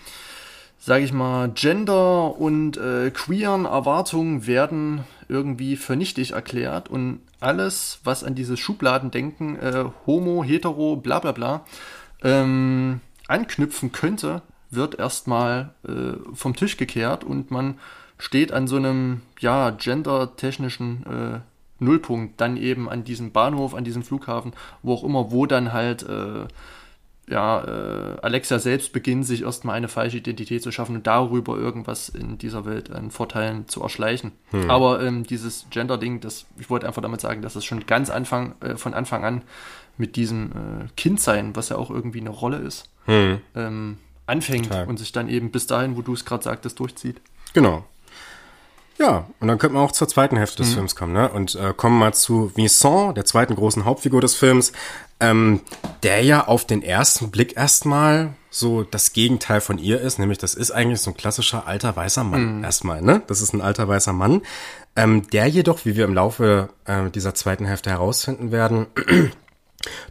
sage ich mal, Gender und äh, queeren Erwartungen werden irgendwie für nichtig erklärt und alles, was an dieses Schubladendenken, äh, Homo, Hetero, bla bla bla, ähm, anknüpfen könnte, wird erstmal äh, vom Tisch gekehrt und man steht an so einem, ja, gendertechnischen äh, Nullpunkt, dann eben an diesem Bahnhof, an diesem Flughafen, wo auch immer, wo dann halt äh, ja, äh, Alexa selbst beginnt, sich erstmal eine falsche Identität zu schaffen und darüber irgendwas in dieser Welt an Vorteilen zu erschleichen. Aber ähm, dieses Gender-Ding, das, ich wollte einfach damit sagen, dass es schon ganz Anfang, äh, von Anfang an mit diesem äh, Kindsein, was ja auch irgendwie eine Rolle ist, ähm, anfängt Total. und sich dann eben bis dahin, wo du es gerade sagtest, durchzieht. Genau. Ja, und dann könnte man auch zur zweiten Hälfte des mhm. Films kommen, ne? Und äh, kommen mal zu Vincent, der zweiten großen Hauptfigur des Films, ähm, der ja auf den ersten Blick erstmal so das Gegenteil von ihr ist, nämlich das ist eigentlich so ein klassischer alter weißer Mann mhm. erstmal, ne? Das ist ein alter weißer Mann, ähm, der jedoch, wie wir im Laufe äh, dieser zweiten Hälfte herausfinden werden, <clears throat>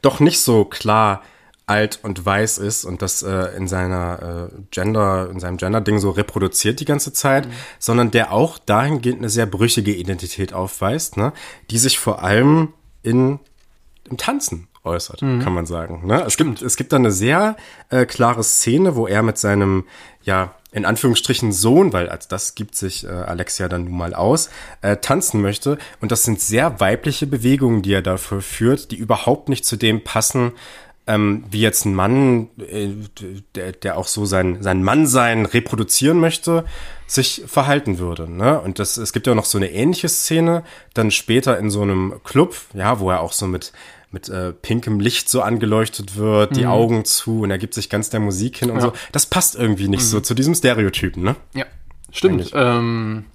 doch nicht so klar alt und weiß ist und das äh, in seiner äh, Gender, in seinem Gender-Ding so reproduziert die ganze Zeit, mhm. sondern der auch dahingehend eine sehr brüchige Identität aufweist, ne, die sich vor allem in im Tanzen äußert, mhm. kann man sagen. Ne? Es gibt es gibt da eine sehr äh, klare Szene, wo er mit seinem ja in Anführungsstrichen Sohn, weil als das gibt sich äh, Alexia dann nun mal aus, äh, tanzen möchte. Und das sind sehr weibliche Bewegungen, die er dafür führt, die überhaupt nicht zu dem passen, ähm, wie jetzt ein Mann, äh, der, der auch so sein, sein Mannsein reproduzieren möchte, sich verhalten würde. Ne? Und das, es gibt ja noch so eine ähnliche Szene, dann später in so einem Club, ja, wo er auch so mit mit äh, pinkem Licht so angeleuchtet wird, die mhm. Augen zu und er gibt sich ganz der Musik hin und ja. so. Das passt irgendwie nicht mhm. so zu diesem Stereotypen, ne? Ja, stimmt. Ähm,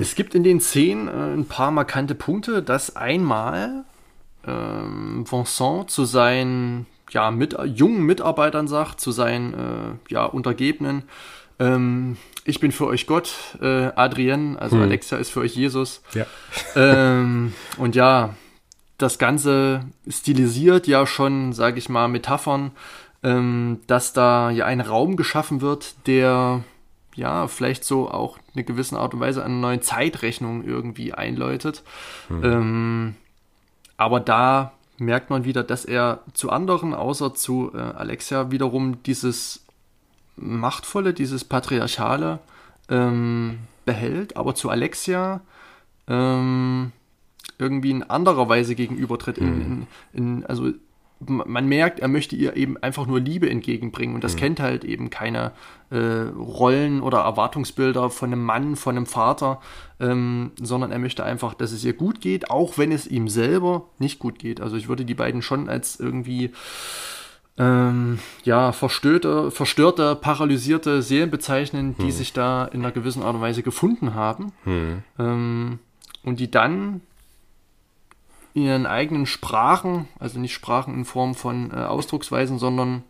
es gibt in den Szenen äh, ein paar markante Punkte, dass einmal ähm, Vincent zu seinen ja, mit, jungen Mitarbeitern sagt, zu seinen äh, ja, Untergebenen, ähm, ich bin für euch Gott, äh, Adrienne, also hm. Alexa ist für euch Jesus. Ja. <laughs> Ähm, und ja, das Ganze stilisiert ja schon, sage ich mal, Metaphern, ähm, dass da ja ein Raum geschaffen wird, der ja vielleicht so auch eine gewisse Art und Weise eine neue Zeitrechnung irgendwie einläutet. Hm. Ähm, aber da merkt man wieder, dass er zu anderen, außer zu äh, Alexia, wiederum dieses machtvolle, dieses patriarchale ähm, behält, aber zu Alexia ähm, irgendwie in anderer Weise gegenübertritt. In, hm. in, in, also man merkt, er möchte ihr eben einfach nur Liebe entgegenbringen und das mhm. kennt halt eben keine äh, Rollen oder Erwartungsbilder von einem Mann, von einem Vater, ähm, sondern er möchte einfach, dass es ihr gut geht, auch wenn es ihm selber nicht gut geht. Also ich würde die beiden schon als irgendwie ähm, ja, verstörte, verstörte, paralysierte Seelen bezeichnen, die mhm. sich da in einer gewissen Art und Weise gefunden haben mhm. ähm, und die dann ihren eigenen Sprachen, also nicht Sprachen in Form von äh, Ausdrucksweisen, sondern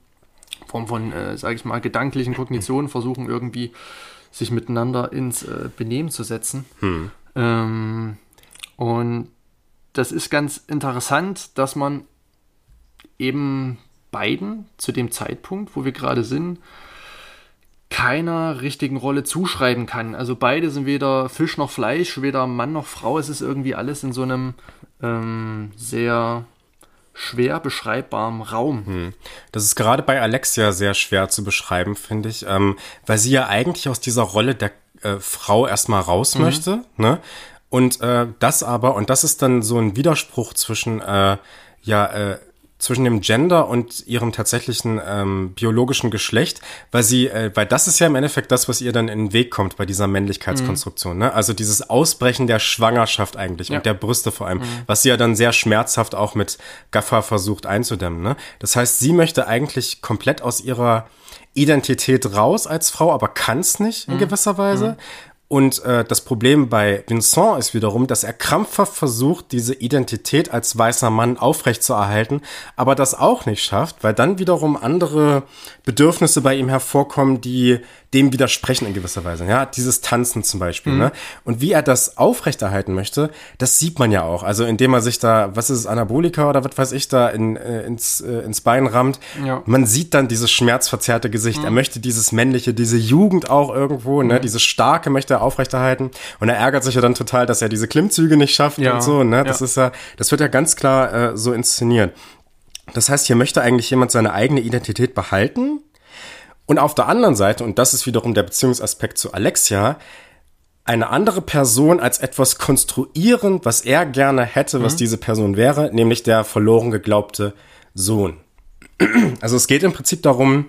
in Form von, äh, sage ich mal, gedanklichen Kognitionen versuchen irgendwie sich miteinander ins äh, Benehmen zu setzen. Hm. Ähm, und das ist ganz interessant, dass man eben beiden zu dem Zeitpunkt, wo wir gerade sind, keiner richtigen Rolle zuschreiben kann. Also beide sind weder Fisch noch Fleisch, weder Mann noch Frau. Es ist irgendwie alles in so einem ähm, sehr schwer beschreibbaren Raum. Hm. Das ist gerade bei Alexia sehr schwer zu beschreiben, finde ich, ähm, weil sie ja eigentlich aus dieser Rolle der äh, Frau erstmal raus mhm. möchte, ne? Und äh, das aber, und das ist dann so ein Widerspruch zwischen äh, ja, äh, zwischen dem Gender und ihrem tatsächlichen ähm, biologischen Geschlecht, weil sie, äh, weil das ist ja im Endeffekt das, was ihr dann in den Weg kommt bei dieser Männlichkeitskonstruktion, mhm. ne? Also dieses Ausbrechen der Schwangerschaft eigentlich ja. und der Brüste vor allem, mhm. was sie ja dann sehr schmerzhaft auch mit Gaffer versucht einzudämmen, ne? Das heißt, sie möchte eigentlich komplett aus ihrer Identität raus als Frau, aber kann es nicht in mhm. gewisser Weise. Mhm. Und äh, das Problem bei Vincent ist wiederum, dass er krampfhaft versucht, diese Identität als weißer Mann aufrechtzuerhalten, aber das auch nicht schafft, weil dann wiederum andere Bedürfnisse bei ihm hervorkommen, die dem widersprechen in gewisser Weise. Ja, dieses Tanzen zum Beispiel. Mhm. Ne? Und wie er das aufrechterhalten möchte, das sieht man ja auch. Also indem er sich da, was ist es, Anabolika oder was weiß ich, da in, äh, ins, äh, ins Bein rammt. Ja. Man sieht dann dieses schmerzverzerrte Gesicht. Mhm. Er möchte dieses männliche, diese Jugend auch irgendwo, ne? Mhm. dieses starke möchte er aufrechterhalten. Und er ärgert sich ja dann total, dass er diese Klimmzüge nicht schafft ja. und so. Ne? Das ja. ist ja, das wird ja ganz klar äh, so inszeniert. Das heißt, hier möchte eigentlich jemand seine eigene Identität behalten, und auf der anderen Seite, und das ist wiederum der Beziehungsaspekt zu Alexia, eine andere Person als etwas konstruieren, was er gerne hätte, was mhm. diese Person wäre, nämlich der verloren geglaubte Sohn. Also es geht im Prinzip darum,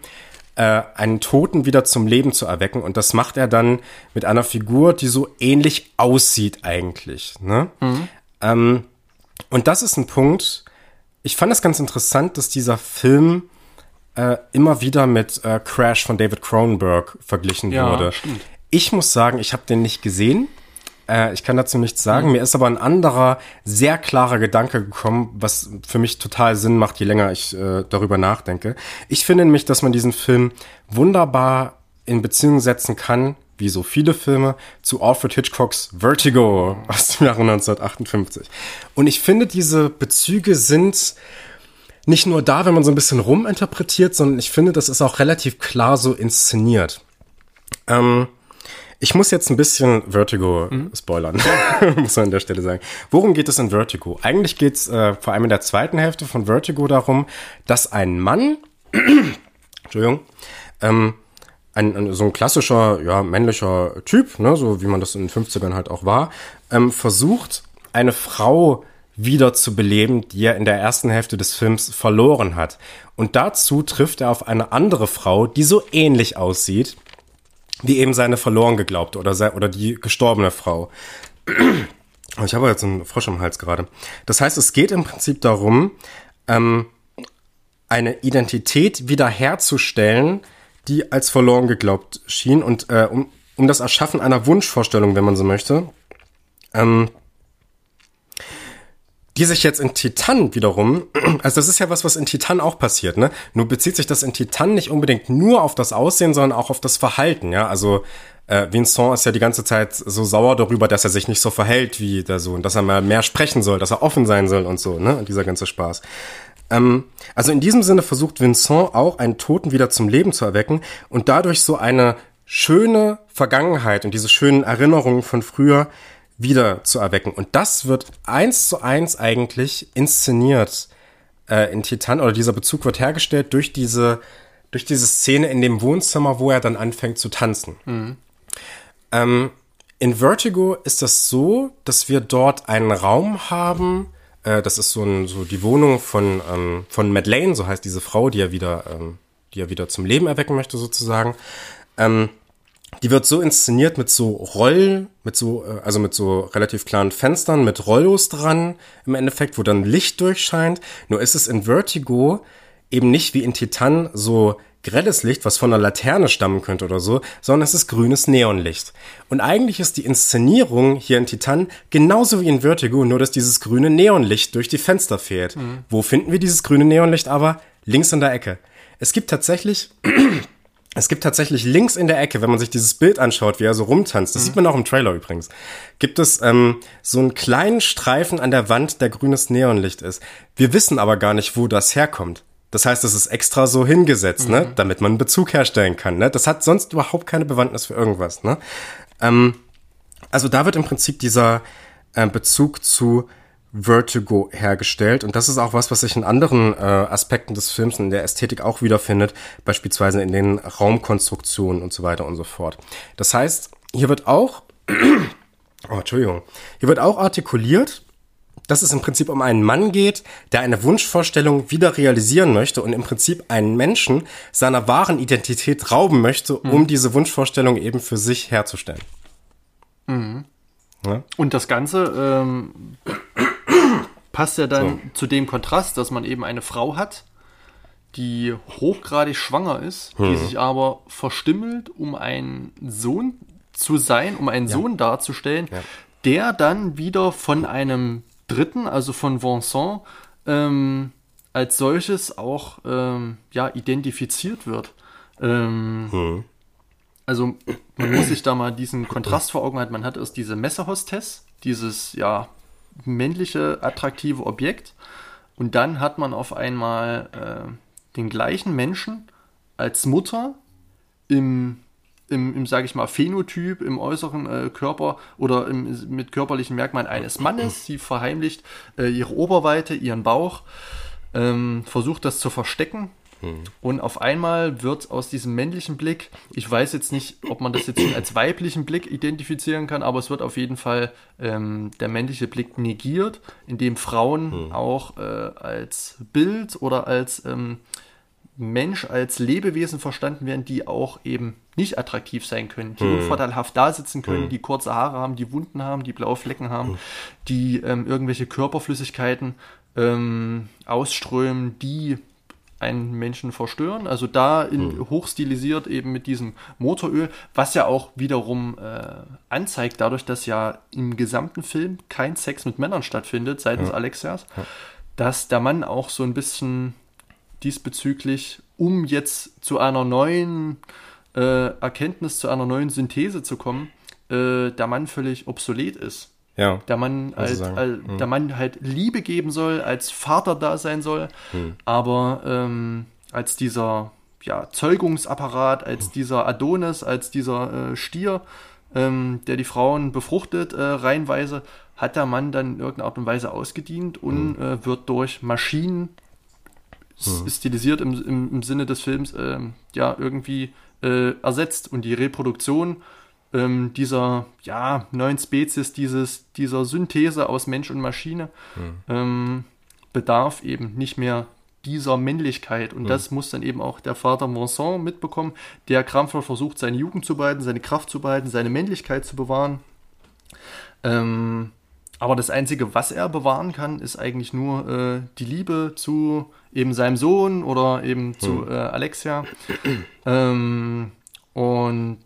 äh, einen Toten wieder zum Leben zu erwecken und das macht er dann mit einer Figur, die so ähnlich aussieht eigentlich. Ne? Mhm. Ähm, und das ist ein Punkt, ich fand es ganz interessant, dass dieser Film äh, immer wieder mit äh, Crash von David Cronenberg verglichen Ja, wurde. stimmt. Ich muss sagen, ich habe den nicht gesehen. Äh, ich kann dazu nichts sagen. Mir ist aber ein anderer, sehr klarer Gedanke gekommen, was für mich total Sinn macht, je länger ich äh, darüber nachdenke. Ich finde nämlich, dass man diesen Film wunderbar in Beziehung setzen kann, wie so viele Filme, zu Alfred Hitchcocks Vertigo aus dem Jahre 1958. Und ich finde, diese Bezüge sind nicht nur da, wenn man so ein bisschen ruminterpretiert, sondern ich finde, das ist auch relativ klar so inszeniert. Ähm, ich muss jetzt ein bisschen Vertigo spoilern, <laughs> muss man an der Stelle sagen. Worum geht es in Vertigo? Eigentlich geht es äh, vor allem in der zweiten Hälfte von Vertigo darum, dass ein Mann, <clears throat> Entschuldigung, ähm, ein, ein, so ein klassischer, ja, männlicher Typ, ne, so wie man das in den 50ern halt auch war, ähm, versucht, eine Frau wieder zu beleben, die er in der ersten Hälfte des Films verloren hat. Und dazu trifft er auf eine andere Frau, die so ähnlich aussieht, wie eben seine verloren geglaubte oder, sei, oder die gestorbene Frau. Ich habe jetzt einen Frosch im Hals gerade. Das heißt, es geht im Prinzip darum, ähm, eine Identität wiederherzustellen, die als verloren geglaubt schien und äh, um, um das Erschaffen einer Wunschvorstellung, wenn man so möchte, ähm, die sich jetzt in Titan wiederum, <clears throat> also das ist ja was, was in Titan auch passiert, ne? Nur bezieht sich das in Titan nicht unbedingt nur auf das Aussehen, sondern auch auf das Verhalten, ja? Also äh, Vincent ist ja die ganze Zeit so sauer darüber, dass er sich nicht so verhält wie der Sohn, dass er mal mehr sprechen soll, dass er offen sein soll und so, ne? Und dieser ganze Spaß. Ähm, also in diesem Sinne versucht Vincent auch einen Toten wieder zum Leben zu erwecken und dadurch so eine schöne Vergangenheit und diese schönen Erinnerungen von früher wieder zu erwecken. Und das wird eins zu eins eigentlich inszeniert äh, in Titan oder dieser Bezug wird hergestellt durch diese durch diese Szene in dem Wohnzimmer, wo er dann anfängt zu tanzen. Ähm, in Vertigo ist das so, dass wir dort einen Raum haben. Äh, das ist so, ein, so die Wohnung von ähm, von Madeleine, so heißt diese Frau, die er wieder ähm, die er wieder zum Leben erwecken möchte sozusagen. Ähm, die wird so inszeniert mit so Roll, mit so, äh, also mit so relativ klaren Fenstern, mit Rollos dran im Endeffekt, wo dann Licht durchscheint. Nur ist es in Vertigo eben nicht wie in Titan so grelles Licht, was von einer Laterne stammen könnte oder so, sondern es ist grünes Neonlicht. Und eigentlich ist die Inszenierung hier in Titan genauso wie in Vertigo, nur dass dieses grüne Neonlicht durch die Fenster fehlt. Wo finden wir dieses grüne Neonlicht aber? Links in der Ecke. Es gibt tatsächlich es gibt tatsächlich links in der Ecke, wenn man sich dieses Bild anschaut, wie er so rumtanzt, das sieht man auch im Trailer übrigens, gibt es ähm, so einen kleinen Streifen an der Wand, der grünes Neonlicht ist. Wir wissen aber gar nicht, wo das herkommt. Das heißt, es ist extra so hingesetzt, ne, damit man einen Bezug herstellen kann. Ne? Das hat sonst überhaupt keine Bewandtnis für irgendwas. Ne? Ähm, also da wird im Prinzip dieser äh, Bezug zu Vertigo hergestellt. Und das ist auch was, was sich in anderen äh, Aspekten des Films und in der Ästhetik auch wiederfindet, beispielsweise in den Raumkonstruktionen und so weiter und so fort. Das heißt, hier wird auch, <clears throat> oh, Entschuldigung, hier wird auch artikuliert, dass es im Prinzip um einen Mann geht, der eine Wunschvorstellung wieder realisieren möchte und im Prinzip einen Menschen seiner wahren Identität rauben möchte, um diese Wunschvorstellung eben für sich herzustellen. Ja? Und das Ganze ähm, passt ja dann zu dem Kontrast, dass man eben eine Frau hat, die hochgradig schwanger ist, die sich aber verstümmelt, um ein Sohn zu sein, um einen Sohn darzustellen, der dann wieder von einem Dritten, also von Vincent, ähm, als solches auch ähm, ja, identifiziert wird. Ähm, Also man muss sich da mal diesen Kontrast vor Augen halten. Man hat erst diese Messehostess, dieses ja männliche attraktive Objekt, und dann hat man auf einmal äh, den gleichen Menschen als Mutter im im, im sage ich mal, Phänotyp, im äußeren äh, Körper oder im, mit körperlichen Merkmalen eines Mannes. Sie verheimlicht äh, ihre Oberweite, ihren Bauch, ähm, versucht das zu verstecken. Und auf einmal wird aus diesem männlichen Blick, ich weiß jetzt nicht, ob man das jetzt als weiblichen Blick identifizieren kann, aber es wird auf jeden Fall ähm, der männliche Blick negiert, indem Frauen auch äh, als Bild oder als ähm, Mensch als Lebewesen verstanden werden, die auch eben nicht attraktiv sein können, die unvorteilhaft da sitzen können, die kurze Haare haben, die Wunden haben, die blaue Flecken haben, die ähm, irgendwelche Körperflüssigkeiten ähm, ausströmen, die einen Menschen verstören. Also da in, Hm. hochstilisiert eben mit diesem Motoröl, was ja auch wiederum äh, anzeigt, dadurch, dass ja im gesamten Film kein Sex mit Männern stattfindet seitens Alexias, dass der Mann auch so ein bisschen diesbezüglich, um jetzt zu einer neuen äh, Erkenntnis, zu einer neuen Synthese zu kommen, äh, der Mann völlig obsolet ist. Ja. Der Mann, halt, sagen. al- der Mann halt Liebe geben soll, als Vater da sein soll, aber ähm, als dieser ja, Zeugungsapparat, als dieser Adonis, als dieser äh, Stier, ähm, der die Frauen befruchtet, äh, reihenweise, hat der Mann dann in irgendeiner Art und Weise ausgedient und äh, wird durch Maschinen s- stilisiert im, im, im Sinne des Films ähm, ja irgendwie äh, ersetzt. Und die Reproduktion ähm, dieser ja, neuen Spezies, dieses, dieser Synthese aus Mensch und Maschine ähm, bedarf eben nicht mehr dieser Männlichkeit. Und das muss dann eben auch der Vater Vincent mitbekommen, der krampfhaft versucht, seine Jugend zu behalten, seine Kraft zu behalten, seine Männlichkeit zu bewahren. Ähm, aber das Einzige, was er bewahren kann, ist eigentlich nur äh, die Liebe zu eben seinem Sohn oder eben zu äh, Alexia. ähm, und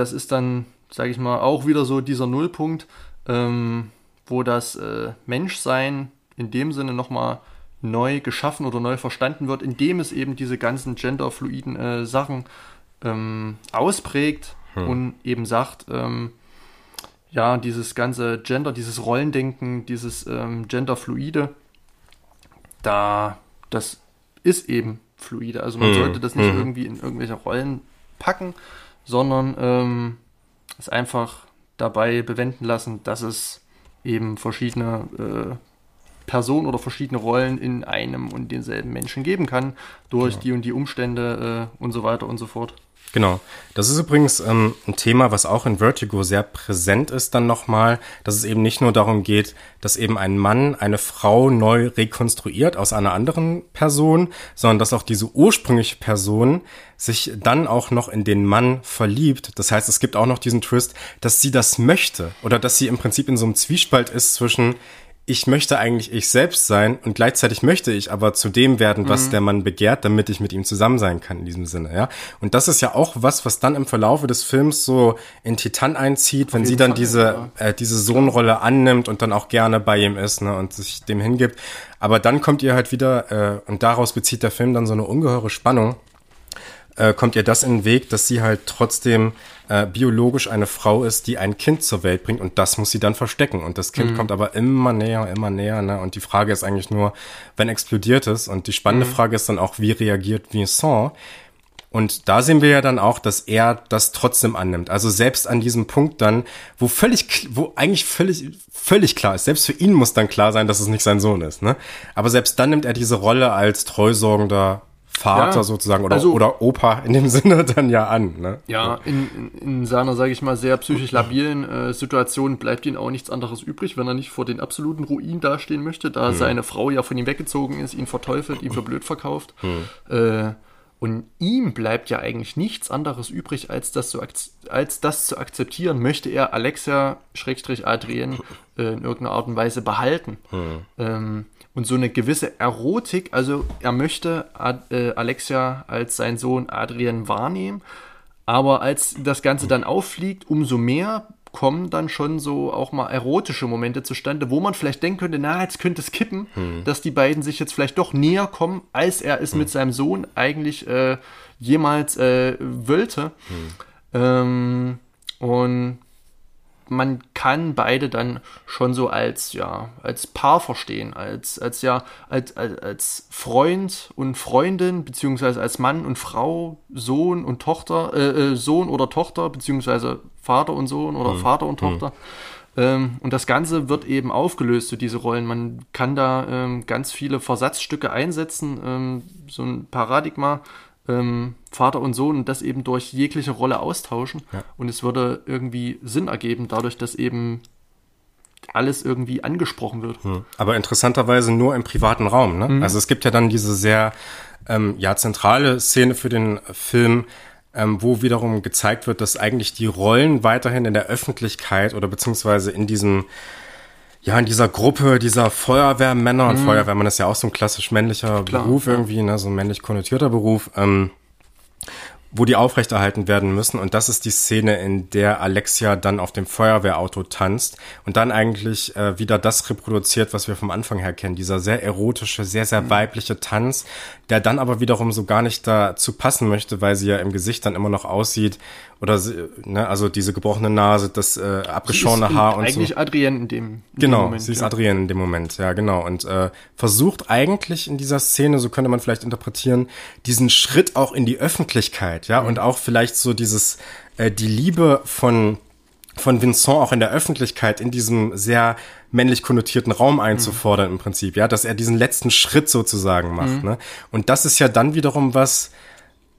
das ist dann, sage ich mal, auch wieder so dieser Nullpunkt, ähm, wo das äh, Menschsein in dem Sinne nochmal neu geschaffen oder neu verstanden wird, indem es eben diese ganzen genderfluiden äh, Sachen ähm, ausprägt und eben sagt, ähm, ja, dieses ganze Gender, dieses Rollendenken, dieses ähm, Genderfluide, da, das ist eben fluide. Also man Mhm. sollte das nicht Mhm. irgendwie in irgendwelche Rollen packen, sondern ähm, es einfach dabei bewenden lassen, dass es eben verschiedene äh, Personen oder verschiedene Rollen in einem und denselben Menschen geben kann, durch die und die Umstände äh, und so weiter und so fort. Genau. Das ist übrigens ähm, ein Thema, was auch in Vertigo sehr präsent ist dann nochmal, dass es eben nicht nur darum geht, dass eben ein Mann eine Frau neu rekonstruiert aus einer anderen Person, sondern dass auch diese ursprüngliche Person sich dann auch noch in den Mann verliebt. Das heißt, es gibt auch noch diesen Twist, dass sie das möchte oder dass sie im Prinzip in so einem Zwiespalt ist zwischen ich möchte eigentlich ich selbst sein und gleichzeitig möchte ich aber zu dem werden, was der Mann begehrt, damit ich mit ihm zusammen sein kann in diesem Sinne, ja. Und das ist ja auch was, was dann im Verlaufe des Films so in Titan einzieht, wenn sie dann Fall, diese äh, diese Sohnrolle annimmt und dann auch gerne bei ihm ist, ne, und sich dem hingibt. Aber dann kommt ihr halt wieder äh, und daraus bezieht der Film dann so eine ungeheure Spannung äh, kommt ihr das in den Weg, dass sie halt trotzdem äh, biologisch eine Frau ist, die ein Kind zur Welt bringt und das muss sie dann verstecken. Und das Kind kommt aber immer näher, immer näher. Ne? Und die Frage ist eigentlich nur, wenn explodiert es? Und die spannende Frage ist dann auch, wie reagiert Vincent? Und da sehen wir ja dann auch, dass er das trotzdem annimmt. Also selbst an diesem Punkt dann, wo völlig, wo eigentlich völlig, völlig klar ist, selbst für ihn muss dann klar sein, dass es nicht sein Sohn ist, ne? Aber selbst dann nimmt er diese Rolle als treusorgender Vater Ja, sozusagen oder, also- oder Opa in dem <laughs> Sinne dann ja an, ne? Ja, in, in, in seiner, sage ich mal, sehr psychisch labilen äh, Situation bleibt ihm auch nichts anderes übrig, wenn er nicht vor den absoluten Ruin dastehen möchte, da seine Frau ja von ihm weggezogen ist, ihn verteufelt, ihn für blöd verkauft. Äh, und ihm bleibt ja eigentlich nichts anderes übrig, als das zu, ak- als das zu akzeptieren. Möchte er Alexia, Schrägstrich Adrien, äh, in irgendeiner Art und Weise behalten. Ähm, und so eine gewisse Erotik, also er möchte Ad, äh, Alexia als sein Sohn Adrien wahrnehmen, aber als das Ganze dann auffliegt, umso mehr kommen dann schon so auch mal erotische Momente zustande, wo man vielleicht denken könnte, na, jetzt könnte es kippen, dass die beiden sich jetzt vielleicht doch näher kommen, als er es mit seinem Sohn eigentlich äh, jemals äh, wollte. Ähm, und man kann beide dann schon so als ja als Paar verstehen, als als ja als als, als Freund und Freundin beziehungsweise als Mann und Frau, Sohn und Tochter, äh, äh, Sohn oder Tochter beziehungsweise Vater und Sohn oder Vater und Tochter. Ähm, und das Ganze wird eben aufgelöst, so diese Rollen. Man kann da ähm, ganz viele Versatzstücke einsetzen, ähm, so ein Paradigma, ähm, Vater und Sohn und das eben durch jegliche Rolle austauschen. Und es würde irgendwie Sinn ergeben, dadurch, dass eben alles irgendwie angesprochen wird. Aber interessanterweise nur im privaten Raum. Ne? Also es gibt ja dann diese sehr ähm, ja zentrale Szene für den Film, ähm, wo wiederum gezeigt wird, dass eigentlich die Rollen weiterhin in der Öffentlichkeit oder beziehungsweise in diesem ja, in dieser Gruppe dieser Feuerwehrmänner, und Feuerwehrmann ist ja auch so ein klassisch männlicher Klar, Beruf irgendwie, ne, so ein männlich konnotierter Beruf, ähm, wo die aufrechterhalten werden müssen. Und das ist die Szene, in der Alexia dann auf dem Feuerwehrauto tanzt und dann eigentlich äh, wieder das reproduziert, was wir vom Anfang her kennen. Dieser sehr erotische, sehr, sehr weibliche Tanz, der dann aber wiederum so gar nicht dazu passen möchte, weil sie ja im Gesicht dann immer noch aussieht oder, ne, also diese gebrochene Nase, das äh, abgeschorene Sie ist Haar und so. Eigentlich Adrienne in dem, in Genau, Moment. sie ist ja. Adrienne in dem Moment, ja genau. Und äh, versucht eigentlich in dieser Szene, so könnte man vielleicht interpretieren, diesen Schritt auch in die Öffentlichkeit, ja, und auch vielleicht so dieses, äh, die Liebe von von Vincent auch in der Öffentlichkeit in diesem sehr männlich konnotierten Raum einzufordern im Prinzip, ja, dass er diesen letzten Schritt sozusagen macht, ne? Und das ist ja dann wiederum was,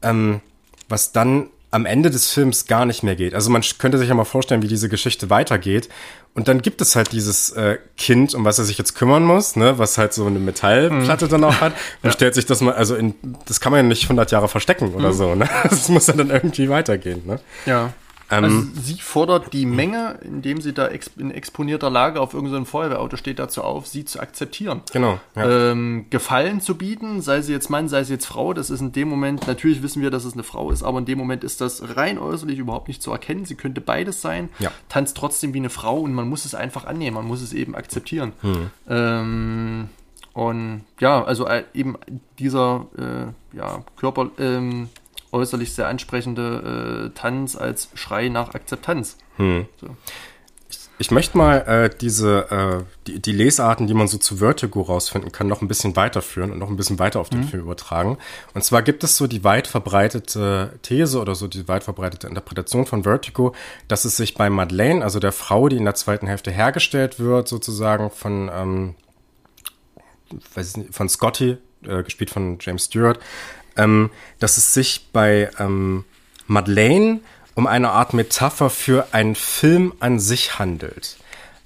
ähm, was dann am Ende des Films gar nicht mehr geht. Also man könnte sich ja mal vorstellen, wie diese Geschichte weitergeht. Und dann gibt es halt dieses äh, Kind, um was er sich jetzt kümmern muss, ne, was halt so eine Metallplatte dann auch hat. <laughs> Und stellt sich das mal, also in, das kann man ja nicht 100 Jahre verstecken oder so, ne? <laughs> Das muss ja dann irgendwie weitergehen, ne? Ja. Ähm, also sie fordert die Menge, indem sie da ex in exponierter Lage auf irgendeinem Feuerwehrauto steht, dazu auf, sie zu akzeptieren. Genau. Ja. Ähm, Gefallen zu bieten, sei sie jetzt Mann, sei sie jetzt Frau, das ist in dem Moment, natürlich wissen wir, dass es eine Frau ist, aber in dem Moment ist das rein äußerlich überhaupt nicht zu erkennen. Sie könnte beides sein, Ja. tanzt trotzdem wie eine Frau und man muss es einfach annehmen, man muss es eben akzeptieren. Ähm, und ja, also äh, eben dieser äh, ja, Körper, ähm, äußerlich sehr ansprechende äh, Tanz als Schrei nach Akzeptanz. So. Ich möchte mal äh, diese äh, die, die Lesarten, die man so zu Vertigo rausfinden kann, noch ein bisschen weiterführen und noch ein bisschen weiter auf den Film übertragen. Und zwar gibt es so die weit verbreitete These oder so die weit verbreitete Interpretation von Vertigo, dass es sich bei Madeleine, also der Frau, die in der zweiten Hälfte hergestellt wird, sozusagen von ähm, nicht, von Scotty, äh, gespielt von James Stewart, ähm, dass es sich bei ähm, Madeleine um eine Art Metapher für einen Film an sich handelt.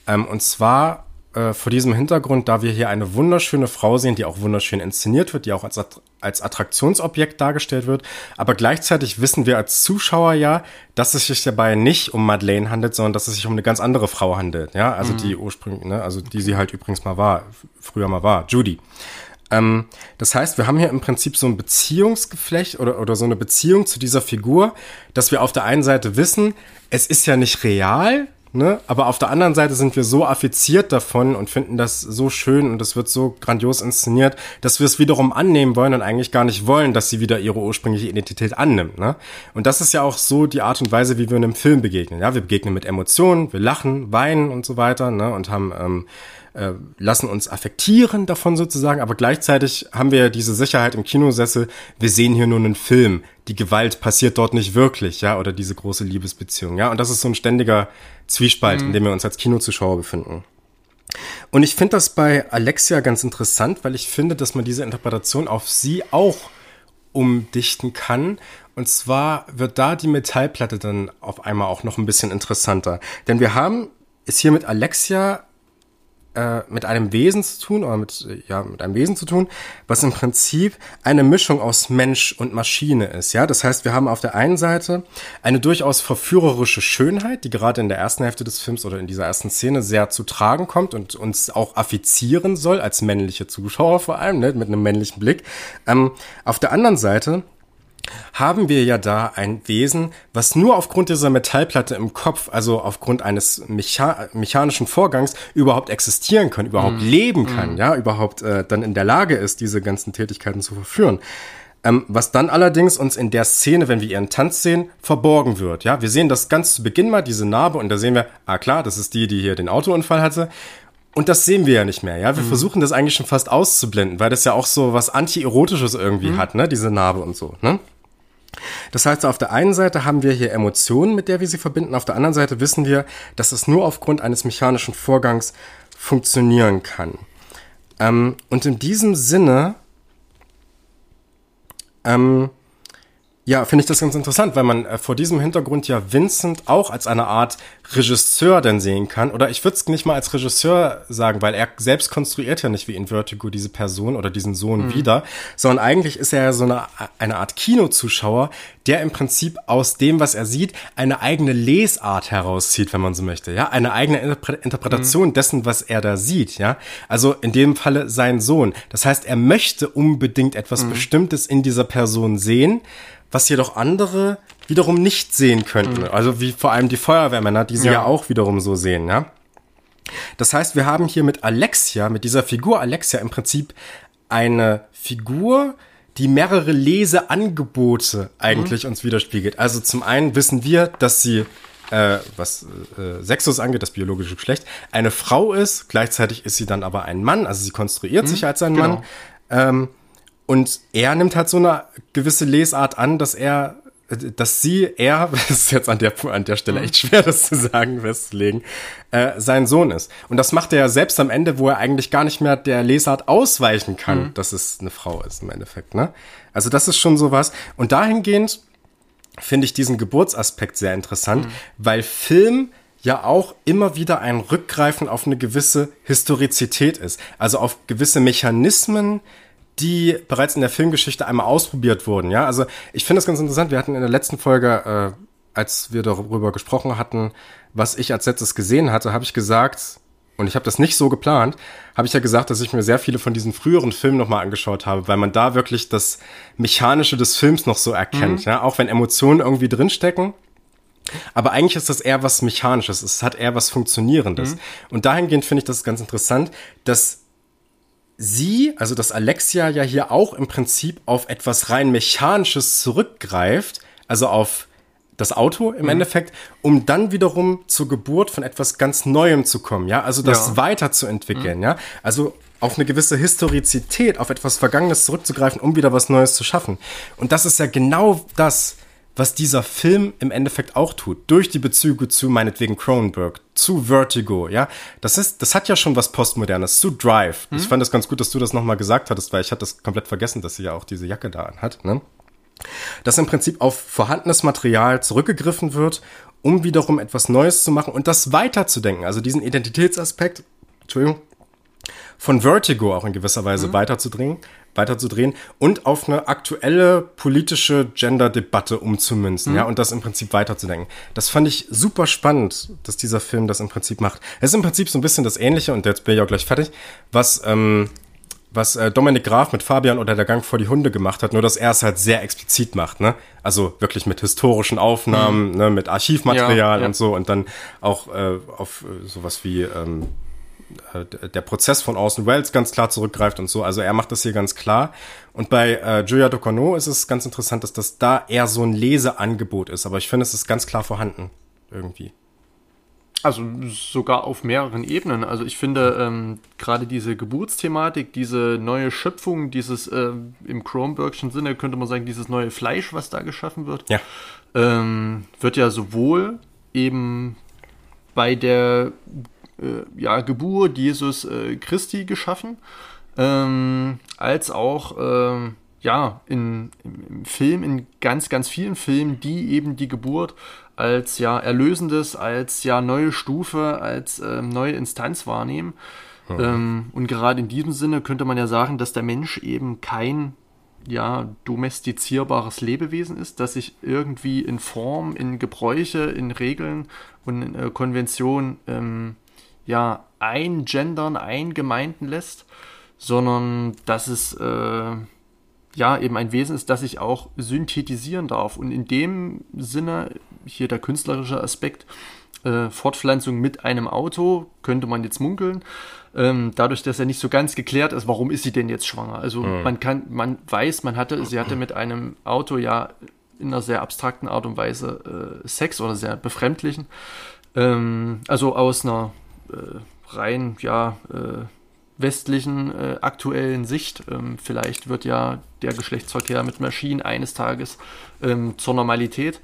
Ähm, und zwar äh, vor diesem Hintergrund, da wir hier eine wunderschöne Frau sehen, die auch wunderschön inszeniert wird, die auch als, Att- als Attraktionsobjekt dargestellt wird. Aber gleichzeitig wissen wir als Zuschauer ja, dass es sich dabei nicht um Madeleine handelt, sondern dass es sich um eine ganz andere Frau handelt. Ja, also die ursprünglich, ne, also die sie halt übrigens mal war, früher mal war, Judy. Ähm, das heißt, wir haben hier im Prinzip so ein Beziehungsgeflecht oder, oder so eine Beziehung zu dieser Figur, dass wir auf der einen Seite wissen, es ist ja nicht real, ne? aber auf der anderen Seite sind wir so affiziert davon und finden das so schön und es wird so grandios inszeniert, dass wir es wiederum annehmen wollen und eigentlich gar nicht wollen, dass sie wieder ihre ursprüngliche Identität annimmt. Ne? Und das ist ja auch so die Art und Weise, wie wir einem Film begegnen. Ja, wir begegnen mit Emotionen, wir lachen, weinen und so weiter ne? und haben ähm, äh, lassen uns affektieren davon sozusagen, aber gleichzeitig haben wir diese Sicherheit im Kinosessel, wir sehen hier nur einen Film, die Gewalt passiert dort nicht wirklich, ja, oder diese große Liebesbeziehung, ja, und das ist so ein ständiger Zwiespalt, in dem wir uns als Kinozuschauer befinden. Und ich finde das bei Alexia ganz interessant, weil ich finde, dass man diese Interpretation auf sie auch umdichten kann. Und zwar wird da die Metallplatte dann auf einmal auch noch ein bisschen interessanter. Denn wir haben es hier mit Alexia äh, mit einem Wesen zu tun, oder mit, ja, mit einem Wesen zu tun, was im Prinzip eine Mischung aus Mensch und Maschine ist, ja. Das heißt, wir haben auf der einen Seite eine durchaus verführerische Schönheit, die gerade in der ersten Hälfte des Films oder in dieser ersten Szene sehr zu tragen kommt und uns auch affizieren soll, als männliche Zuschauer vor allem, ne, mit einem männlichen Blick. Ähm, auf der anderen Seite haben wir ja da ein Wesen, was nur aufgrund dieser Metallplatte im Kopf, also aufgrund eines mecha mechanischen Vorgangs überhaupt existieren kann, überhaupt leben kann, ja, überhaupt äh, dann in der Lage ist, diese ganzen Tätigkeiten zu verführen. Ähm, was dann allerdings uns in der Szene, wenn wir ihren Tanz sehen, verborgen wird. Ja, wir sehen das ganz zu Beginn mal, diese Narbe, und da sehen wir, ah klar, das ist die, die hier den Autounfall hatte. Und das sehen wir ja nicht mehr, ja. Wir versuchen das eigentlich schon fast auszublenden, weil das ja auch so was Anti-Erotisches irgendwie hat, ne, diese Narbe und so, ne? Das heißt, auf der einen Seite haben wir hier Emotionen, mit der wir sie verbinden, auf der anderen Seite wissen wir, dass es nur aufgrund eines mechanischen Vorgangs funktionieren kann. Ähm, und in diesem Sinne ähm, Ja, finde ich das ganz interessant, weil man äh, vor diesem Hintergrund ja Vincent auch als eine Art Regisseur dann sehen kann. Oder ich würde es nicht mal als Regisseur sagen, weil er selbst konstruiert ja nicht wie in Vertigo diese Person oder diesen Sohn mhm. wieder, sondern eigentlich ist er ja so eine, eine Art Kinozuschauer, der im Prinzip aus dem, was er sieht, eine eigene Lesart herauszieht, wenn man so möchte. Ja, eine eigene Interpre Interpretation mhm. dessen, was er da sieht. Ja, also in dem Falle sein Sohn. Das heißt, er möchte unbedingt etwas mhm. Bestimmtes in dieser Person sehen was jedoch andere wiederum nicht sehen könnten. Mhm. Also wie vor allem die Feuerwehrmänner, die sie ja. ja auch wiederum so sehen, ja. Das heißt, wir haben hier mit Alexia, mit dieser Figur Alexia im Prinzip eine Figur, die mehrere Leseangebote eigentlich mhm. uns widerspiegelt. Also zum einen wissen wir, dass sie, äh, was äh, Sexus angeht, das biologische Geschlecht, eine Frau ist. Gleichzeitig ist sie dann aber ein Mann, also sie konstruiert mhm. sich als ein genau. Mann. Ähm, und er nimmt halt so eine gewisse Lesart an, dass er, dass sie, er, <laughs> das ist jetzt an der, an der Stelle echt schwer, das zu sagen, festzulegen, äh, sein Sohn ist. Und das macht er ja selbst am Ende, wo er eigentlich gar nicht mehr der Lesart ausweichen kann, mhm. dass es eine Frau ist im Endeffekt, ne? Also das ist schon sowas. Und dahingehend finde ich diesen Geburtsaspekt sehr interessant, mhm. weil Film ja auch immer wieder ein Rückgreifen auf eine gewisse Historizität ist. Also auf gewisse Mechanismen, die bereits in der Filmgeschichte einmal ausprobiert wurden. Ja, also ich finde das ganz interessant. Wir hatten in der letzten Folge, äh, als wir darüber gesprochen hatten, was ich als letztes gesehen hatte, habe ich gesagt, und ich habe das nicht so geplant, habe ich ja gesagt, dass ich mir sehr viele von diesen früheren Filmen nochmal angeschaut habe, weil man da wirklich das Mechanische des Films noch so erkennt, mhm. ja, auch wenn Emotionen irgendwie drinstecken. Aber eigentlich ist das eher was Mechanisches, es hat eher was Funktionierendes. Mhm. Und dahingehend finde ich das ganz interessant, dass sie, also dass Alexia ja hier auch im Prinzip auf etwas rein Mechanisches zurückgreift, also auf das Auto im mhm. Endeffekt, um dann wiederum zur Geburt von etwas ganz Neuem zu kommen, ja, also das ja. weiterzuentwickeln, mhm. ja, also auf eine gewisse Historizität, auf etwas Vergangenes zurückzugreifen, um wieder was Neues zu schaffen. Und das ist ja genau das, was dieser Film im Endeffekt auch tut, durch die Bezüge zu meinetwegen Cronenberg, zu Vertigo, ja, das ist, das hat ja schon was Postmodernes, zu Drive. Mhm. Ich fand es ganz gut, dass du das nochmal gesagt hattest, weil ich hatte das komplett vergessen, dass sie ja auch diese Jacke da anhat, ne? Dass im Prinzip auf vorhandenes Material zurückgegriffen wird, um wiederum etwas Neues zu machen und das weiterzudenken, also diesen Identitätsaspekt, Entschuldigung, von Vertigo auch in gewisser Weise mhm. weiterzudringen, weiterzudrehen und auf eine aktuelle politische Gender-Debatte umzumünzen, mhm. ja, und das im Prinzip weiterzudenken. Das fand ich super spannend, dass dieser Film das im Prinzip macht. Es ist im Prinzip so ein bisschen das Ähnliche, und jetzt bin ich auch gleich fertig, was, ähm, was äh, Dominik Graf mit Fabian oder der Gang vor die Hunde gemacht hat, nur dass er es halt sehr explizit macht, ne? Also wirklich mit historischen Aufnahmen, mhm. ne, mit Archivmaterial ja, ja. und so und dann auch äh, auf äh, sowas wie ähm, äh, der Prozess von Orson Welles ganz klar zurückgreift und so. Also er macht das hier ganz klar. Und bei äh, Julia Ducournau ist es ganz interessant, dass das da eher so ein Leseangebot ist. Aber ich finde, es ist ganz klar vorhanden irgendwie. Also sogar auf mehreren Ebenen. Also ich finde ähm, gerade diese Geburtsthematik, diese neue Schöpfung, dieses äh, im Kronbergschen Sinne könnte man sagen, dieses neue Fleisch, was da geschaffen wird, ja. ähm, wird ja sowohl eben bei der äh, ja, Geburt Jesus äh, Christi geschaffen, ähm, als auch äh, ja, in, im, im, Film, in ganz, ganz vielen Filmen, die eben die Geburt als ja erlösendes, als ja neue Stufe, als ähm, neue Instanz wahrnehmen. Mhm. Ähm, und gerade in diesem Sinne könnte man ja sagen, dass der Mensch eben kein ja, domestizierbares Lebewesen ist, das sich irgendwie in Form, in Gebräuche, in Regeln und in äh, Konventionen ähm, ja eingendern, eingemeinden lässt, sondern dass es äh, ja eben ein Wesen ist, das sich auch synthetisieren darf. Und in dem Sinne, hier der künstlerische Aspekt, äh, Fortpflanzung mit einem Auto, könnte man jetzt munkeln. Ähm, dadurch, dass er nicht so ganz geklärt ist, warum ist sie denn jetzt schwanger? Also mhm. man kann, man weiß, man hatte, sie hatte mit einem Auto ja in einer sehr abstrakten Art und Weise äh, Sex oder sehr befremdlichen. Ähm, also aus einer rein, ja, äh, westlichen äh, aktuellen Sicht. Ähm, vielleicht wird ja der Geschlechtsverkehr mit Maschinen eines Tages ähm, zur Normalität.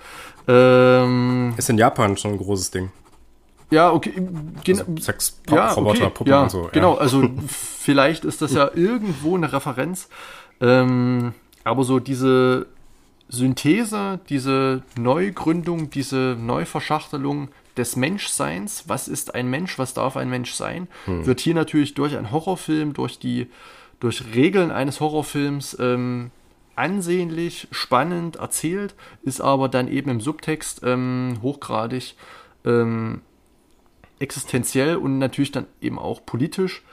Ähm, ist in Japan schon ein großes Ding. Ja, okay. Gen also Sex, Pop, ja, Roboter, okay, Puppen ja, und so. Ja. Genau, also <laughs> vielleicht ist das ja irgendwo eine Referenz. Ähm, aber so diese Synthese, diese Neugründung, diese Neuverschachtelung des Menschseins, was ist ein Mensch, was darf ein Mensch sein, hm. wird hier natürlich durch einen Horrorfilm, durch die durch Regeln eines Horrorfilms ähm, ansehnlich, spannend erzählt, ist aber dann eben im Subtext ähm, hochgradig ähm, existenziell und natürlich dann eben auch politisch.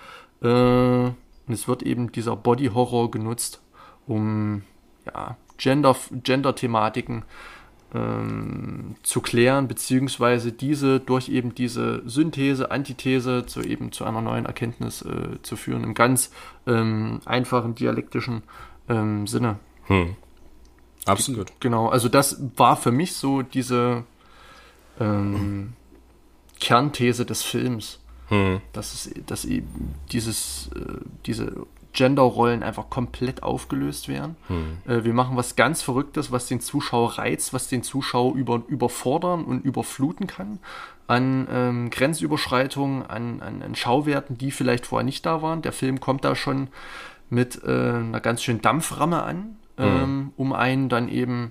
Äh, und es wird eben dieser Body Horror genutzt, um ja, Gender, Gender-Thematiken ähm, zu klären, beziehungsweise diese durch eben diese Synthese, Antithese zu eben zu einer neuen Erkenntnis äh, zu führen, im ganz ähm, einfachen dialektischen ähm, Sinne. Hm. Absolut. Genau, also das war für mich so diese ähm, Kernthese des Films. Hm. Dass, es, dass eben dieses, äh, diese Genderrollen einfach komplett aufgelöst werden. Hm. Äh, wir machen was ganz Verrücktes, was den Zuschauer reizt, was den Zuschauer über, überfordern und überfluten kann an ähm, Grenzüberschreitungen, an, an, an, Schauwerten, die vielleicht vorher nicht da waren. Der Film kommt da schon mit äh, einer ganz schönen Dampframme an, hm. ähm, um einen dann eben,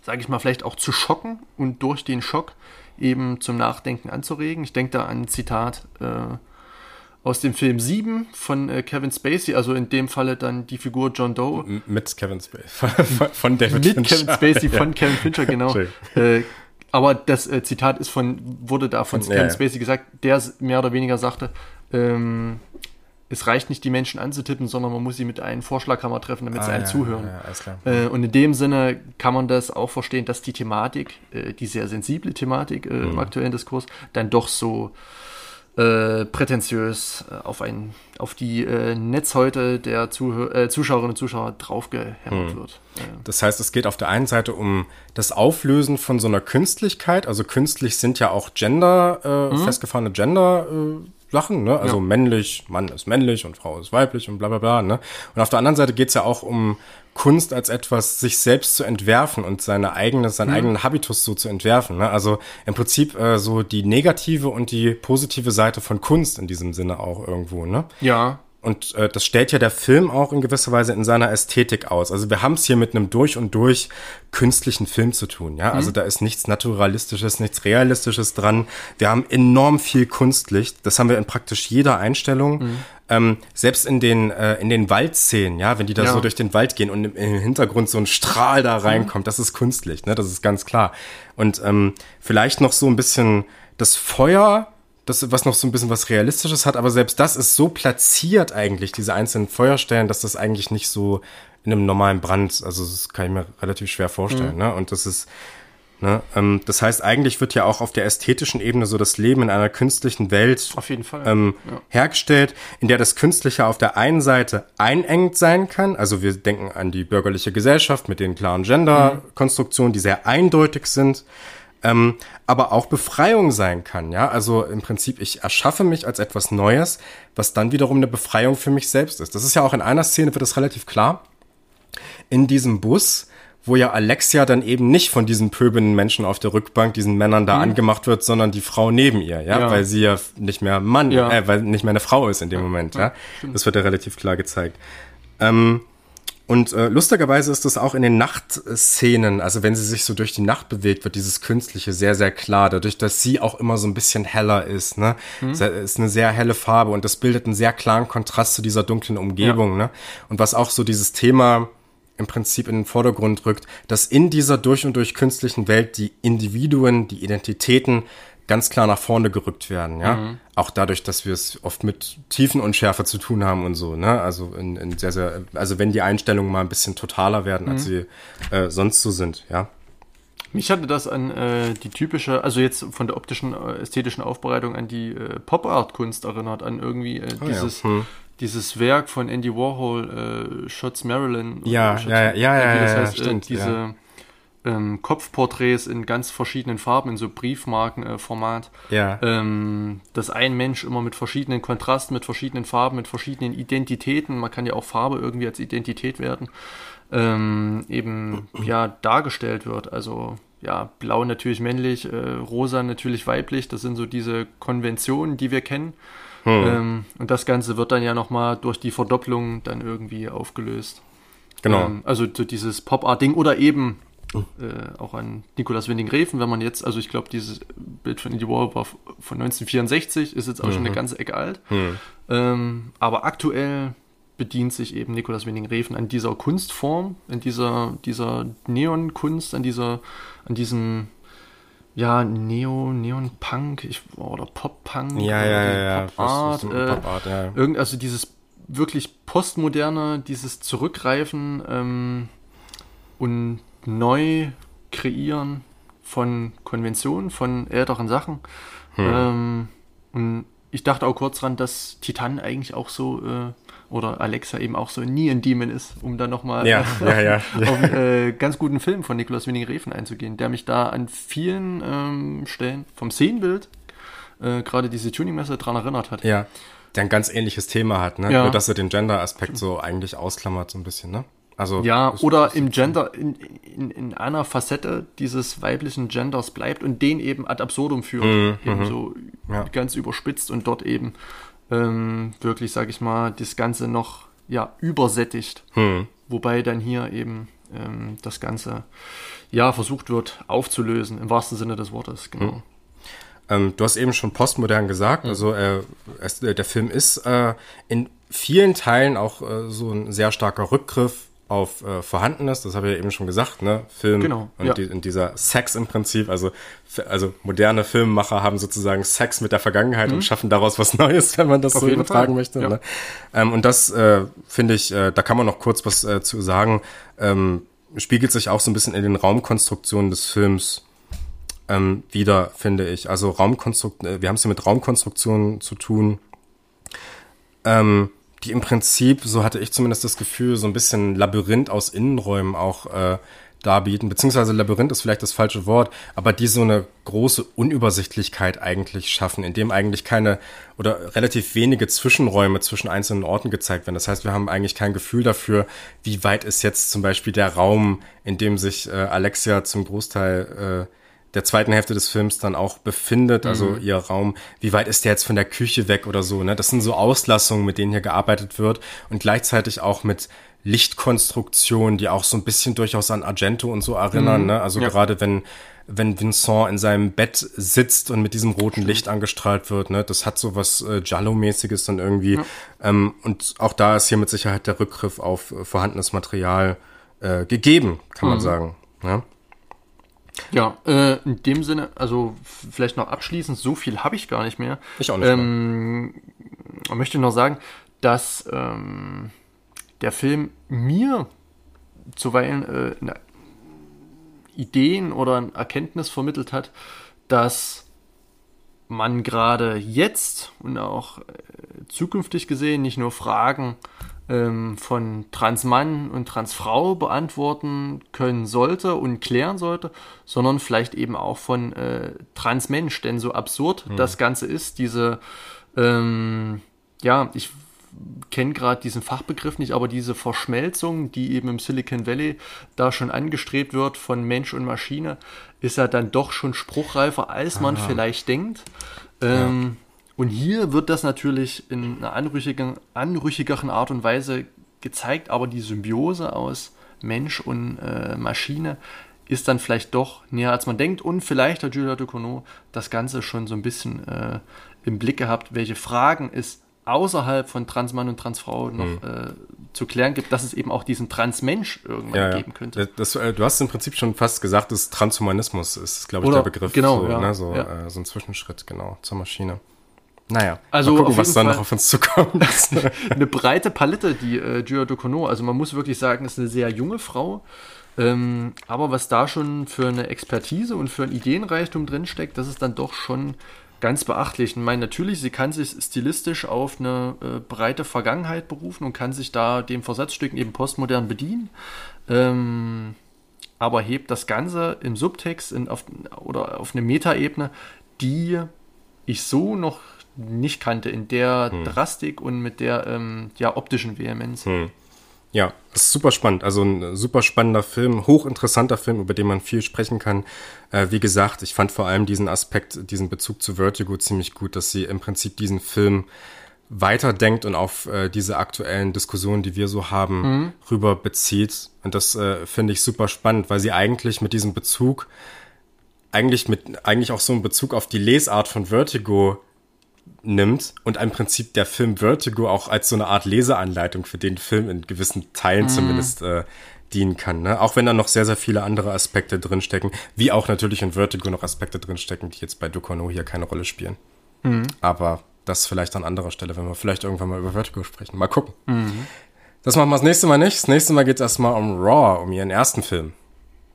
sage ich mal, vielleicht auch zu schocken und durch den Schock eben zum Nachdenken anzuregen. Ich denke da an ein Zitat äh, aus dem Film 7 von äh, Kevin Spacey, also in dem Falle dann die Figur John Doe. Mit Kevin Spacey, <laughs> von David Mit Fincher. Kevin Spacey, <laughs> von ja. Kevin Fincher, genau. äh, aber das äh, Zitat ist von, wurde da von ja, Kevin Spacey gesagt, der mehr oder weniger sagte, ähm, es reicht nicht, die Menschen anzutippen, sondern man muss sie mit einem Vorschlaghammer treffen, damit ah, sie einen ja, zuhören. Ja, äh, und in dem Sinne kann man das auch verstehen, dass die Thematik, äh, die sehr sensible Thematik äh, mhm. im aktuellen Diskurs, dann doch so äh, prätentiös äh, auf, ein, auf die äh, Netzhäute der Zuhör äh, Zuschauerinnen und Zuschauer draufgehämmert hm. wird. Das heißt, es geht auf der einen Seite um das Auflösen von so einer Künstlichkeit. Also künstlich sind ja auch Gender, äh, mhm. festgefahrene Gender. Äh, Sachen, ne? Also ja. männlich, Mann ist männlich und Frau ist weiblich und bla bla bla, ne? Und auf der anderen Seite geht's ja auch um Kunst als etwas, sich selbst zu entwerfen und seine eigene, seinen mhm. eigenen Habitus so zu entwerfen. Ne? Also im Prinzip äh, so die negative und die positive Seite von Kunst in diesem Sinne auch irgendwo. Ne? Ja. Und äh, das stellt ja der Film auch in gewisser Weise in seiner Ästhetik aus. Also wir haben es hier mit einem durch und durch künstlichen Film zu tun. Ja, also mhm. da ist nichts Naturalistisches, nichts Realistisches dran. Wir haben enorm viel Kunstlicht. Das haben wir in praktisch jeder Einstellung. Mhm. Ähm, selbst in den äh, in den Waldszenen, ja, wenn die da ja. so durch den Wald gehen und im, im, Hintergrund so ein Strahl da mhm. reinkommt, mhm. das ist Kunstlicht, ne? Das ist ganz klar. Und ähm, vielleicht noch so ein bisschen das Feuer das, was noch so ein bisschen was Realistisches hat, aber selbst das ist so platziert eigentlich, diese einzelnen Feuerstellen, dass das eigentlich nicht so in einem normalen Brand, also das kann ich mir relativ schwer vorstellen, mhm. ne? Und das ist, ne, ähm, das heißt, eigentlich wird ja auch auf der ästhetischen Ebene so das Leben in einer künstlichen Welt auf jeden Fall. Ähm, ja. hergestellt, in der das Künstliche auf der einen Seite einengt sein kann, also wir denken an die bürgerliche Gesellschaft mit den klaren Gender-Konstruktionen, die sehr eindeutig sind, ähm, aber auch Befreiung sein kann. Ja, also im Prinzip, ich erschaffe mich als etwas Neues, was dann wiederum eine Befreiung für mich selbst ist. Das ist ja auch in einer Szene wird das relativ klar. In diesem Bus, wo ja Alexia dann eben nicht von diesen pöbelnden Menschen auf der Rückbank, diesen Männern da mhm. angemacht wird, sondern die Frau neben ihr, ja, ja. weil sie ja nicht mehr Mann, ja. Äh, weil nicht mehr eine Frau ist in dem ja. Moment, ja. Das wird ja relativ klar gezeigt. Ähm, und äh, lustigerweise ist das auch in den Nachtszenen, also wenn sie sich so durch die Nacht bewegt, wird dieses Künstliche sehr, sehr klar, dadurch, dass sie auch immer so ein bisschen heller ist. Ne? Mhm. Es ist eine sehr helle Farbe und das bildet einen sehr klaren Kontrast zu dieser dunklen Umgebung. Ja. Ne? Und was auch so dieses Thema im Prinzip in den Vordergrund rückt, dass in dieser durch und durch künstlichen Welt die Individuen, die Identitäten ganz klar nach vorne gerückt werden, ja. Mhm. Auch dadurch, dass wir es oft mit Tiefenunschärfe zu tun haben und so, ne? Also in, in sehr, sehr, also wenn die Einstellungen mal ein bisschen totaler werden, mhm. als sie äh, sonst so sind, ja. Mich hatte das an äh, die typische, also jetzt von der optischen, äh, ästhetischen Aufbereitung an die äh, Pop-Art-Kunst erinnert, an irgendwie äh, oh, dieses, ja. hm. dieses Werk von Andy Warhol, äh, Shots Marilyn. Ja, ja, ja, ja, ja, das ja, heißt, äh, stimmt, diese, ja ähm, Kopfporträts in ganz verschiedenen Farben, in so Briefmarkenformat. Äh, ja. Ähm, dass ein Mensch immer mit verschiedenen Kontrasten, mit verschiedenen Farben, mit verschiedenen Identitäten, man kann ja auch Farbe irgendwie als Identität werden, ähm, eben <clears throat> ja dargestellt wird. Also ja, blau natürlich männlich, äh, rosa natürlich weiblich, das sind so diese Konventionen, die wir kennen. Hm. Ähm, und das Ganze wird dann ja nochmal durch die Verdopplung dann irgendwie aufgelöst. Genau. Ähm, also so dieses Pop-Art-Ding oder eben äh, auch an Nikolaus Winding-Refen, wenn man jetzt, also ich glaube, dieses Bild von Indie Wall war von 1964, ist jetzt auch schon eine ganze Ecke alt. Ähm, aber aktuell bedient sich eben Nikolaus Winding-Refen an dieser Kunstform, an dieser, dieser Neon-Kunst, an dieser, an diesem ja, Neo, Neon-Punk ich, oder Pop-Punk Ja, ja, ja. Pop-Art, äh, Pop-Art, ja. irgend, also dieses wirklich postmoderne, dieses Zurückgreifen ähm, und neu kreieren von Konventionen, von älteren Sachen. Hm. Ähm, und ich dachte auch kurz dran, dass Titan eigentlich auch so äh, oder Alexa eben auch so nie ein Demon ist, um dann nochmal Ja, <laughs> ja, ja. auf einen äh, ganz guten Film von Nikolaus Winning-Refen einzugehen, der mich da an vielen ähm, Stellen vom Szenenbild äh, gerade diese Tuning-Messe dran erinnert hat. Ja, der ein ganz ähnliches Thema hat, ne? Nur, dass er den Gender-Aspekt so eigentlich ausklammert, so ein bisschen, ne? Also, Ja, oder im Gender, in, in, in einer Facette dieses weiblichen Genders bleibt und den eben ad absurdum führt. eben so Mhm, Ja. ganz überspitzt und dort eben ähm, wirklich, sag ich mal, das Ganze noch ja, übersättigt. Hm. Wobei dann hier eben ähm, das Ganze ja versucht wird aufzulösen, im wahrsten Sinne des Wortes, genau. Ähm, du hast eben schon postmodern gesagt, also äh, es, äh, der Film ist äh, in vielen Teilen auch äh, so ein sehr starker Rückgriff auf äh, Vorhandenes, das habe ich ja eben schon gesagt, ne? Film Genau, und ja. die, in dieser Sex im Prinzip, also, also moderne Filmemacher haben sozusagen Sex mit der Vergangenheit und schaffen daraus was <laughs> Neues, wenn man das Mhm. Auf so übertragen Fall, möchte. ja. Ne? Ähm, und das äh, finde ich, äh, da kann man noch kurz was äh, zu sagen, ähm, spiegelt sich auch so ein bisschen in den Raumkonstruktionen des Films ähm, wieder, finde ich. Also Raumkonstrukt, äh, wir haben es ja mit Raumkonstruktionen zu tun, ähm, die im Prinzip, so hatte ich zumindest das Gefühl, so ein bisschen Labyrinth aus Innenräumen auch äh, darbieten, beziehungsweise Labyrinth ist vielleicht das falsche Wort, aber die so eine große Unübersichtlichkeit eigentlich schaffen, in dem eigentlich keine oder relativ wenige Zwischenräume zwischen einzelnen Orten gezeigt werden. Das heißt, wir haben eigentlich kein Gefühl dafür, wie weit ist jetzt zum Beispiel der Raum, in dem sich äh, Alexia zum Großteil äh, der zweiten Hälfte des Films dann auch befindet, also ihr Raum, wie weit ist der jetzt von der Küche weg oder so, ne? Das sind so Auslassungen, mit denen hier gearbeitet wird und gleichzeitig auch mit Lichtkonstruktionen, die auch so ein bisschen durchaus an Argento und so erinnern, ne? Also Ja. gerade wenn wenn Vincent in seinem Bett sitzt und mit diesem roten Licht angestrahlt wird, ne, das hat so was äh, Giallo-mäßiges dann irgendwie. Ähm, und auch da ist hier mit Sicherheit der Rückgriff auf äh, vorhandenes Material äh, gegeben, kann man sagen. Ne? Ja, äh, in dem Sinne, also vielleicht noch abschließend, so viel habe ich gar nicht mehr. Ich auch nicht Ähm, ich möchte noch sagen, dass ähm, der Film mir zuweilen äh, Ideen oder eine Erkenntnis vermittelt hat, dass man gerade jetzt und auch äh, zukünftig gesehen nicht nur Fragen ähm, von Transmann und Transfrau beantworten können sollte und klären sollte, sondern vielleicht eben auch von äh, Transmensch. Denn so absurd das Ganze ist, diese, ähm, ja, ich kenne gerade diesen Fachbegriff nicht, aber diese Verschmelzung, die eben im Silicon Valley da schon angestrebt wird von Mensch und Maschine, ist ja dann doch schon spruchreifer, als man vielleicht denkt. Ähm, Und hier wird das natürlich in einer anrüchigen, anrüchigeren Art und Weise gezeigt, aber die Symbiose aus Mensch und äh, Maschine ist dann vielleicht doch näher als man denkt und vielleicht hat Julia Ducournau das Ganze schon so ein bisschen äh, im Blick gehabt, welche Fragen es außerhalb von Transmann und Transfrau noch äh, zu klären gibt, dass es eben auch diesen Transmensch irgendwann ja, geben könnte. Das, äh, du hast im Prinzip schon fast gesagt, das Transhumanismus ist, glaube ich, Oder- der Begriff. genau, so, ja, ne, so, ja. äh, so ein Zwischenschritt, genau, zur Maschine. Naja, Also mal gucken, was Fall- noch auf uns zukommt. <laughs> eine breite Palette, die äh, Julia Ducournau. Also man muss wirklich sagen, ist eine sehr junge Frau. Ähm, aber was da schon für eine Expertise und für einen Ideenreichtum drinsteckt, das ist dann doch schon ganz beachtlich. Ich meine, natürlich, sie kann sich stilistisch auf eine äh, breite Vergangenheit berufen und kann sich da den Versatzstücken eben postmodern bedienen. Ähm, aber hebt das Ganze im Subtext in, auf, oder auf eine Metaebene, die ich so noch nicht kannte, in der Drastik und mit der ähm, ja, optischen Vehemenz. Ja, das ist super spannend. Also ein super spannender Film, hochinteressanter Film, über den man viel sprechen kann. Äh, wie gesagt, ich fand vor allem diesen Aspekt, diesen Bezug zu Vertigo ziemlich gut, dass sie im Prinzip diesen Film weiterdenkt und auf äh, diese aktuellen Diskussionen, die wir so haben, mhm. rüber bezieht. Und das äh, finde ich super spannend, weil sie eigentlich mit diesem Bezug, eigentlich mit, eigentlich auch so einen Bezug auf die Lesart von Vertigo nimmt und im Prinzip der Film Vertigo auch als so eine Art Leseanleitung für den Film in gewissen Teilen mhm. zumindest äh, dienen kann. Ne? Auch wenn da noch sehr, sehr viele andere Aspekte drinstecken, wie auch natürlich in Vertigo noch Aspekte drinstecken, die jetzt bei Dukono hier keine Rolle spielen. Mhm. Aber das vielleicht an anderer Stelle, wenn wir vielleicht irgendwann mal über Vertigo sprechen. Mal gucken. Mhm. Das machen wir das nächste Mal nicht. Das nächste Mal geht es erstmal um Raw, um ihren ersten Film.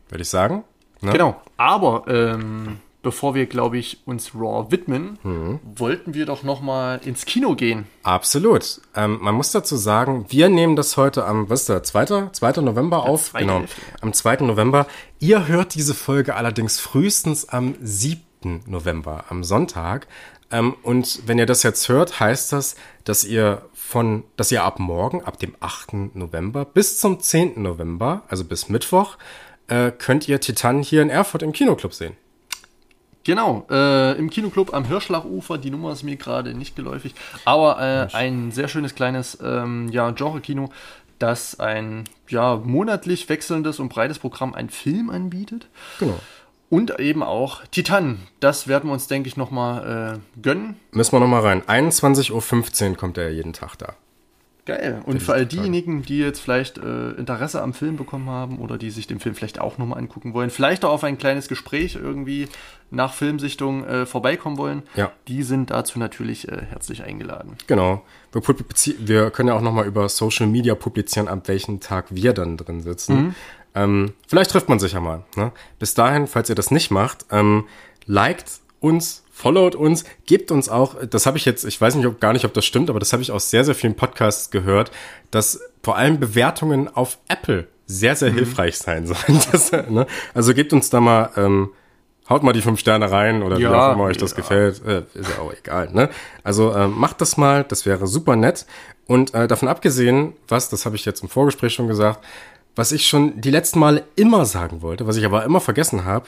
Würde ich sagen. Ne? Genau. Aber ähm, bevor wir, glaube ich, uns Raw widmen, mhm. wollten wir doch noch mal ins Kino gehen. Absolut. Ähm, man muss dazu sagen, wir nehmen das heute am, was ist der, 2. 2. November ja, auf? Genau, Hälfte, am 2. November. Ihr hört diese Folge allerdings frühestens am 7. November, am Sonntag. Ähm, und wenn ihr das jetzt hört, heißt das, dass ihr von, dass ihr ab morgen, ab dem 8. November bis zum 10. November, also bis Mittwoch, äh, könnt ihr Titan hier in Erfurt im Kinoclub sehen. Genau, äh, im Kinoclub am Hirschlachufer, die Nummer ist mir gerade nicht geläufig, aber äh, ein sehr schönes kleines ähm, ja, Genre-Kino, das ein ja, monatlich wechselndes und breites Programm einen Film anbietet. Genau. Und eben auch Titan. Das werden wir uns, denke ich, nochmal äh, gönnen. Müssen wir nochmal rein. 21.15 Uhr kommt er jeden Tag da. Geil. Und für all diejenigen, die jetzt vielleicht äh, Interesse am Film bekommen haben oder die sich den Film vielleicht auch nochmal angucken wollen, vielleicht auch auf ein kleines Gespräch irgendwie nach Filmsichtung äh, vorbeikommen wollen, ja. die sind dazu natürlich äh, herzlich eingeladen. Genau. Wir, wir können ja auch nochmal über Social Media publizieren, ab welchem Tag wir dann drin sitzen. Mhm. Ähm, vielleicht trifft man sich ja mal. Ne? Bis dahin, falls ihr das nicht macht, ähm, liked uns followt uns, gebt uns auch, das habe ich jetzt, ich weiß nicht ob, gar nicht, ob das stimmt, aber das habe ich aus sehr, sehr vielen Podcasts gehört, dass vor allem Bewertungen auf Apple sehr, sehr mhm. hilfreich sein sollen. <laughs> Das, ne? Also gebt uns da mal, ähm, haut mal die fünf Sterne rein oder ja, wie auch immer euch das ja. gefällt. Äh, ist ja auch egal. Ne? Also äh, macht das mal, das wäre super nett. Und äh, davon abgesehen, was, das habe ich jetzt im Vorgespräch schon gesagt, was ich schon die letzten Male immer sagen wollte, was ich aber immer vergessen habe,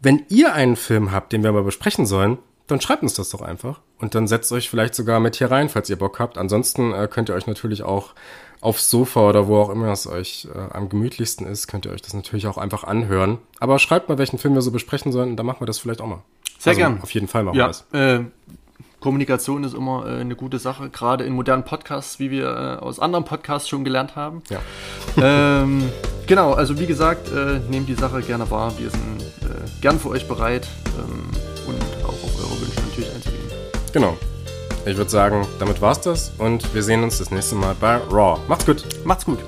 wenn ihr einen Film habt, den wir mal besprechen sollen, dann schreibt uns das doch einfach. Und dann setzt euch vielleicht sogar mit hier rein, falls ihr Bock habt. Ansonsten äh, könnt ihr euch natürlich auch aufs Sofa oder wo auch immer es euch äh, am gemütlichsten ist, könnt ihr euch das natürlich auch einfach anhören. Aber schreibt mal, welchen Film wir so besprechen sollen, dann machen wir das vielleicht auch mal. Sehr also, gern. Auf jeden Fall machen ja, wir das. Äh, Kommunikation ist immer äh, eine gute Sache, gerade in modernen Podcasts, wie wir äh, aus anderen Podcasts schon gelernt haben. Ja. <laughs> ähm, genau, also wie gesagt, äh, nehmt die Sache gerne wahr. Wir sind äh, gern für euch bereit ähm, und auch auf eure Wünsche natürlich einzugehen. Genau. Ich würde sagen, damit war's das und wir sehen uns das nächste Mal bei Raw. Macht's gut. Macht's gut.